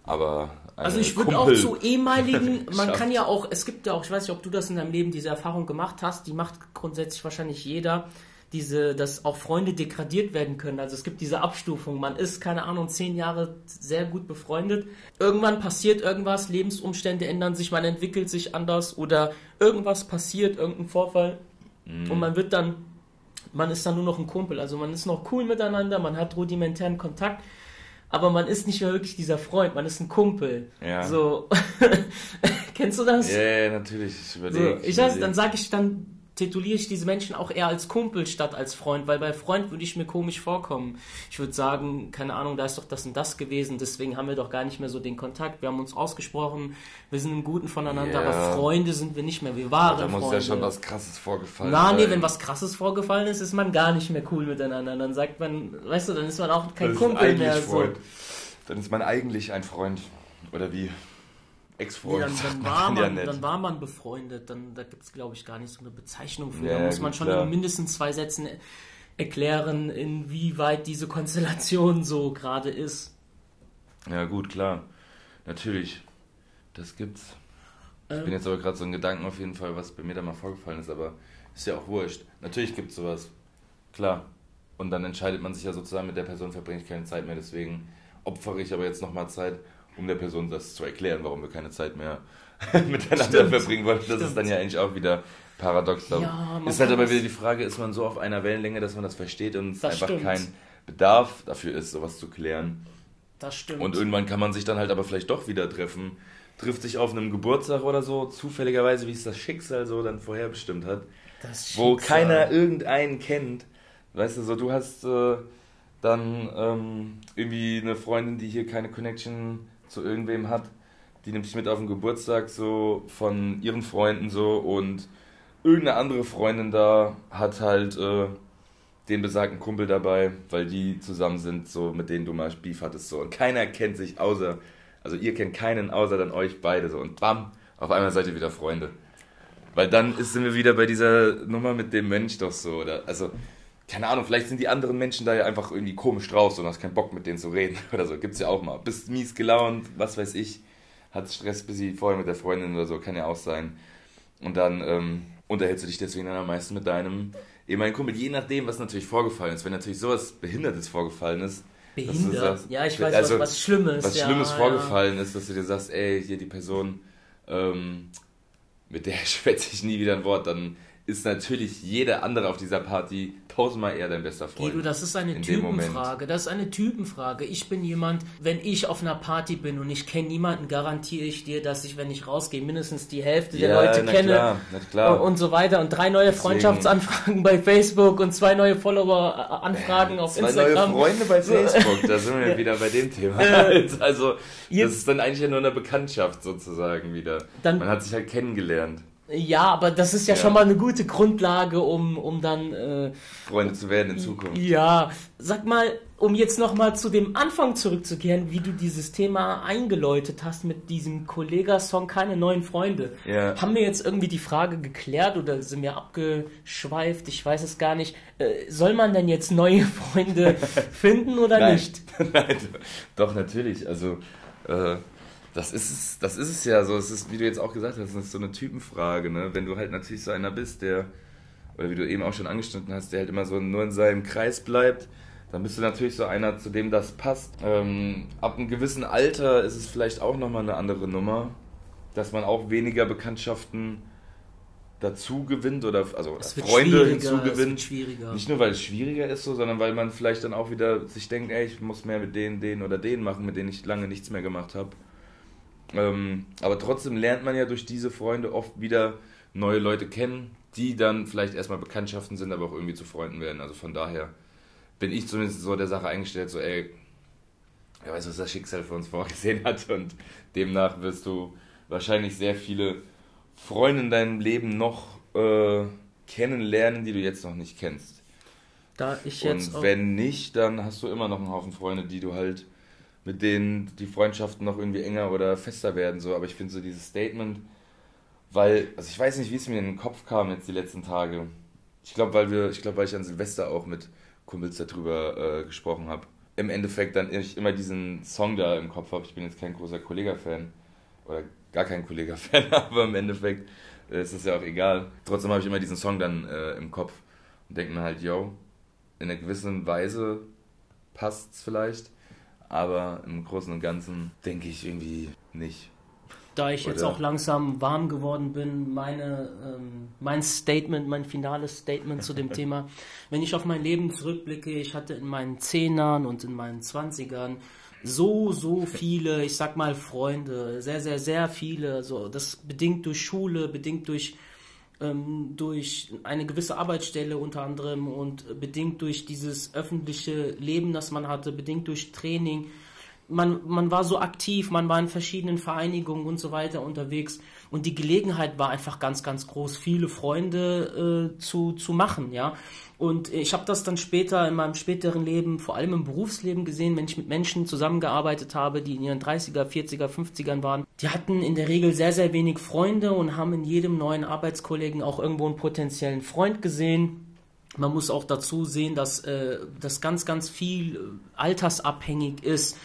Aber also ich würde auch zu ehemaligen, [LAUGHS] man kann ja auch, es gibt ja auch, ich weiß nicht, ob du das in deinem Leben diese Erfahrung gemacht hast, die macht grundsätzlich wahrscheinlich jeder, diese, dass auch Freunde degradiert werden können. Also es gibt diese Abstufung. Man ist, keine Ahnung, zehn Jahre sehr gut befreundet. Irgendwann passiert irgendwas, Lebensumstände ändern sich, man entwickelt sich anders oder irgendwas passiert, irgendein Vorfall mhm. und man wird dann man ist dann nur noch ein Kumpel. Also man ist noch cool miteinander, man hat rudimentären Kontakt, aber man ist nicht mehr wirklich dieser Freund, man ist ein Kumpel. Ja. So. [LAUGHS] Kennst du das? Ja, yeah, natürlich. Ich überlege. So, ich weiß, dann sage ich dann tituliere ich diese Menschen auch eher als Kumpel statt als Freund, weil bei Freund würde ich mir komisch vorkommen. Ich würde sagen, keine Ahnung, da ist doch das und das gewesen, deswegen haben wir doch gar nicht mehr so den Kontakt. Wir haben uns ausgesprochen, wir sind im Guten voneinander, yeah. aber Freunde sind wir nicht mehr. Wir waren ja, Da muss ja schon was Krasses vorgefallen Na, nee, wenn was Krasses vorgefallen ist, ist man gar nicht mehr cool miteinander. Dann sagt man, weißt du, dann ist man auch kein Kumpel mehr. So. Dann ist man eigentlich ein Freund. Oder wie? Ex-Freund. Nee, dann, dann, [LAUGHS] war man, ja dann war man befreundet. Dann, da gibt es, glaube ich, gar nicht so eine Bezeichnung für. Ja, da muss man schon klar. in mindestens zwei Sätzen erklären, inwieweit diese Konstellation so gerade ist. Ja, gut, klar. Natürlich. Das gibt's. Ich ähm, bin jetzt aber gerade so ein Gedanken auf jeden Fall, was bei mir da mal vorgefallen ist, aber ist ja auch wurscht. Natürlich gibt es sowas. Klar. Und dann entscheidet man sich ja sozusagen, mit der Person verbringe ich keine Zeit mehr, deswegen opfere ich aber jetzt nochmal Zeit um der Person das zu erklären, warum wir keine Zeit mehr [LAUGHS] miteinander Stimmt. verbringen wollen. Das Stimmt. ist dann ja eigentlich auch wieder paradox. Ja, ist halt aber wieder die Frage, ist man so auf einer Wellenlänge, dass man das versteht und es einfach stimmt. kein Bedarf dafür ist, sowas zu klären. Das stimmt. Und irgendwann kann man sich dann halt aber vielleicht doch wieder treffen. Trifft sich auf einem Geburtstag oder so, zufälligerweise, wie es das Schicksal so dann vorherbestimmt hat. wo keiner irgendeinen kennt. Weißt du, so du hast äh, dann ähm, irgendwie eine Freundin, die hier keine Connection zu irgendwem hat, die nimmt sich mit auf den Geburtstag so von ihren Freunden so und irgendeine andere Freundin da hat halt äh, den besagten Kumpel dabei, weil die zusammen sind, so mit denen du mal Beef hattest so und keiner kennt sich außer, also ihr kennt keinen außer dann euch beide so und bam, auf einmal seid ihr wieder Freunde. Weil dann sind wir wieder bei dieser Nummer mit dem Mensch doch so, oder? Also, keine Ahnung, vielleicht sind die anderen Menschen da ja einfach irgendwie komisch drauf und hast keinen Bock mit denen zu reden [LAUGHS] oder so. Gibt's ja auch mal. Bist mies gelaunt, was weiß ich, hat Stress bis sie vorher mit der Freundin oder so, kann ja auch sein. Und dann ähm, unterhältst du dich deswegen dann am meisten mit deinem ehemaligen Kumpel, je nachdem, was natürlich vorgefallen ist. Wenn natürlich sowas Behindertes vorgefallen ist, Behindert? Sagst, ja, ich weiß, also, was, was Schlimmes. Was Schlimmes ja, vorgefallen ist, dass du dir sagst, ey, hier die Person, ähm, mit der [LAUGHS] schwätze ich nie wieder ein Wort, dann ist natürlich jeder andere auf dieser Party tausendmal eher dein bester Freund. Guido, das ist eine Typenfrage. Das ist eine Typenfrage. Ich bin jemand, wenn ich auf einer Party bin und ich kenne niemanden, garantiere ich dir, dass ich, wenn ich rausgehe, mindestens die Hälfte der ja, Leute na kenne. Klar, klar. Und so weiter. Und drei neue Deswegen. Freundschaftsanfragen bei Facebook und zwei neue Follower-Anfragen auf zwei Instagram. Zwei neue Freunde bei [LAUGHS] Facebook, da sind wir [LAUGHS] wieder bei dem Thema. Äh, [LAUGHS] also, das ist dann eigentlich ja nur eine Bekanntschaft sozusagen wieder. Dann, Man hat sich halt kennengelernt. Ja, aber das ist ja, ja, schon mal eine gute Grundlage, um, um dann äh, Freunde zu werden in Zukunft. Ja, sag mal, um jetzt nochmal zu dem Anfang zurückzukehren, wie du dieses Thema eingeläutet hast mit diesem Kollega-Song Keine neuen Freunde. Ja. Haben wir jetzt irgendwie die Frage geklärt oder sind wir abgeschweift? Ich weiß es gar nicht. Äh, soll man denn jetzt neue [LAUGHS] Freunde finden oder Nein. nicht? [LAUGHS] Nein, doch, natürlich. Also, äh, das ist es, das ist es ja so. Es ist, wie du jetzt auch gesagt hast, das ist so eine Typenfrage, ne? Wenn du halt natürlich so einer bist, der, oder wie du eben auch schon angeschnitten hast, der halt immer so nur in seinem Kreis bleibt, dann bist du natürlich so einer, zu dem das passt. Ähm, ab einem gewissen Alter ist es vielleicht auch nochmal eine andere Nummer, dass man auch weniger Bekanntschaften dazu gewinnt oder also Freunde hinzugewinnt. Nicht nur weil es schwieriger ist, so, sondern weil man vielleicht dann auch wieder sich denkt, ey, ich muss mehr mit denen, denen oder denen machen, mit denen ich lange nichts mehr gemacht habe. Ähm, aber trotzdem lernt man ja durch diese Freunde oft wieder neue Leute kennen, die dann vielleicht erstmal Bekanntschaften sind, aber auch irgendwie zu Freunden werden. Also von daher bin ich zumindest so der Sache eingestellt, so ey, wer weiß, was das Schicksal für uns vorgesehen hat und demnach wirst du wahrscheinlich sehr viele Freunde in deinem Leben noch äh, kennenlernen, die du jetzt noch nicht kennst. Da ich jetzt und wenn nicht, dann hast du immer noch einen Haufen Freunde, die du halt mit denen die Freundschaften noch irgendwie enger oder fester werden. So. Aber ich finde so dieses Statement, weil, also ich weiß nicht, wie es mir in den Kopf kam jetzt die letzten Tage. Ich glaube, weil wir, ich weil ich an Silvester auch mit Kumpels darüber äh, gesprochen habe. Im Endeffekt dann ich immer diesen Song da im Kopf habe. Ich bin jetzt kein großer Kollega-Fan oder gar kein Kollega-Fan, [LAUGHS] aber im Endeffekt äh, ist es ja auch egal. Trotzdem habe ich immer diesen Song dann äh, im Kopf und denke mir halt, yo, in einer gewissen Weise passt es vielleicht aber im Großen und Ganzen denke ich irgendwie nicht. Da ich Oder? jetzt auch langsam warm geworden bin, meine, ähm, mein Statement, mein finales Statement zu dem [LAUGHS] Thema. Wenn ich auf mein Leben zurückblicke, ich hatte in meinen Zehnern und in meinen Zwanzigern so, so viele, ich sag mal Freunde, sehr, sehr, sehr viele. Also das bedingt durch Schule, bedingt durch ähm, durch eine gewisse Arbeitsstelle unter anderem und bedingt durch dieses öffentliche Leben, das man hatte, bedingt durch Training. Man, man war so aktiv, man war in verschiedenen Vereinigungen und so weiter unterwegs und die Gelegenheit war einfach ganz, ganz groß, viele Freunde äh, zu, zu machen, ja. Und ich habe das dann später in meinem späteren Leben, vor allem im Berufsleben gesehen, wenn ich mit Menschen zusammengearbeitet habe, die in ihren 30er, 40er, 50ern waren. Die hatten in der Regel sehr, sehr wenig Freunde und haben in jedem neuen Arbeitskollegen auch irgendwo einen potenziellen Freund gesehen. Man muss auch dazu sehen, dass äh, das ganz, ganz viel äh, altersabhängig ist.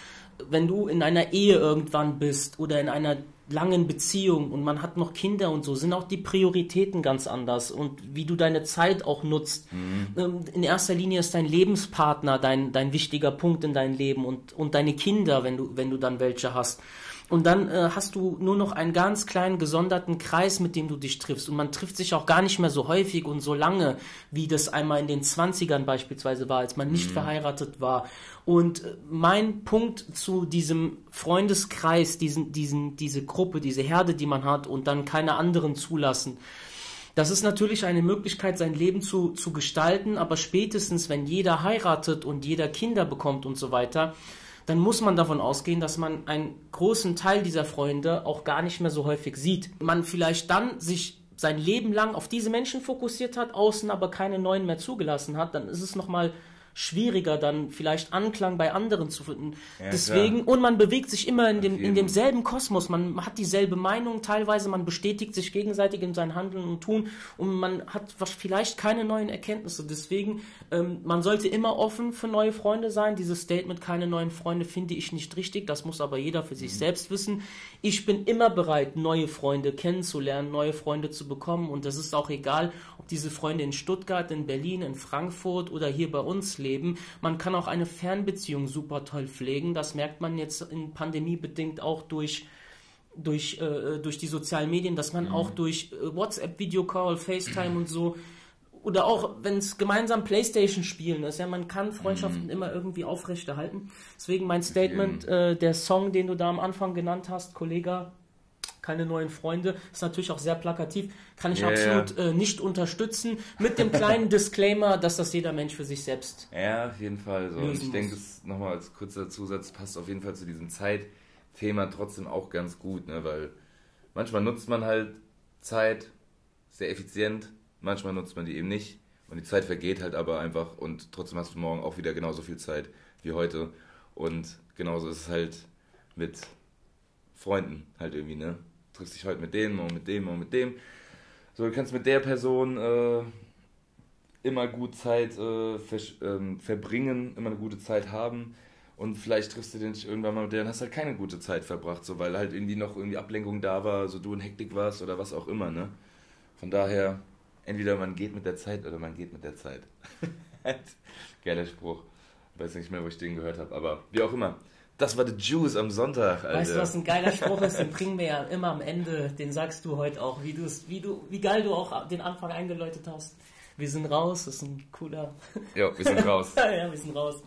Wenn du in einer Ehe irgendwann bist oder in einer langen Beziehung und man hat noch Kinder und so, sind auch die Prioritäten ganz anders und wie du deine Zeit auch nutzt. Mhm. Ähm, in erster Linie ist dein Lebenspartner dein, dein wichtiger Punkt in deinem Leben und, und deine Kinder, wenn du, wenn du dann welche hast. Und dann äh, hast du nur noch einen ganz kleinen gesonderten Kreis, mit dem du dich triffst. Und man trifft sich auch gar nicht mehr so häufig und so lange, wie das einmal in den 20ern beispielsweise war, als man nicht mhm. verheiratet war. Und äh, mein Punkt zu diesem Freundeskreis, diesen, diesen, diese Gruppe, diese Herde, die man hat und dann keine anderen zulassen, das ist natürlich eine Möglichkeit, sein Leben zu, zu gestalten, aber spätestens, wenn jeder heiratet und jeder Kinder bekommt und so weiter, dann muss man davon ausgehen, dass man einen großen Teil dieser Freunde auch gar nicht mehr so häufig sieht. Man vielleicht dann sich sein Leben lang auf diese Menschen fokussiert hat, außen aber keine neuen mehr zugelassen hat, dann ist es nochmal schwieriger, dann vielleicht Anklang bei anderen zu finden. Ja, Deswegen, klar. und man bewegt sich immer in, dem, in demselben Kosmos, man hat dieselbe Meinung, teilweise man bestätigt sich gegenseitig in sein Handeln und Tun und man hat vielleicht keine neuen Erkenntnisse. Deswegen, ähm, man sollte immer offen für neue Freunde sein. Dieses Statement, keine neuen Freunde, finde ich nicht richtig. Das muss aber jeder für sich mhm. selbst wissen. Ich bin immer bereit, neue Freunde kennenzulernen, neue Freunde zu bekommen und das ist auch egal, ob diese Freunde in Stuttgart, in Berlin, in Frankfurt oder hier bei uns leben leben. Man kann auch eine Fernbeziehung super toll pflegen. Das merkt man jetzt in Pandemie bedingt auch durch durch, äh, durch die sozialen Medien, dass man mhm. auch durch äh, WhatsApp, Videocall, FaceTime und so oder auch wenn es gemeinsam Playstation spielen ist, ja, man kann Freundschaften mhm. immer irgendwie aufrechterhalten. Deswegen mein Statement, äh, der Song, den du da am Anfang genannt hast, Kollege, keine neuen Freunde, ist natürlich auch sehr plakativ, kann ich yeah. absolut äh, nicht unterstützen, mit dem kleinen [LAUGHS] Disclaimer, dass das jeder Mensch für sich selbst. Ja, auf jeden Fall. So. Und ich denke, das nochmal als kurzer Zusatz passt auf jeden Fall zu diesem Zeitthema trotzdem auch ganz gut, ne? weil manchmal nutzt man halt Zeit sehr effizient Manchmal nutzt man die eben nicht und die Zeit vergeht halt aber einfach und trotzdem hast du morgen auch wieder genauso viel Zeit wie heute. Und genauso ist es halt mit Freunden halt irgendwie, ne? Triffst dich heute mit denen, morgen mit dem, morgen mit dem. So, du kannst mit der Person äh, immer gut Zeit äh, ver ähm, verbringen, immer eine gute Zeit haben. Und vielleicht triffst du dich irgendwann mal mit der und hast halt keine gute Zeit verbracht, so weil halt irgendwie noch irgendwie Ablenkung da war, so du in Hektik warst oder was auch immer, ne? Von daher entweder man geht mit der Zeit oder man geht mit der Zeit. [LAUGHS] Geiler Spruch. Ich weiß nicht mehr, wo ich den gehört habe, aber wie auch immer. Das war The Juice am Sonntag, Alter. Weißt du, was ein geiler Spruch ist? Den [LAUGHS] bringen wir ja immer am Ende. Den sagst du heute auch, wie, wie, du, wie geil du auch den Anfang eingeläutet hast. Wir sind raus, das ist ein cooler. [LAUGHS] Ja, wir sind raus. ja, wir sind raus.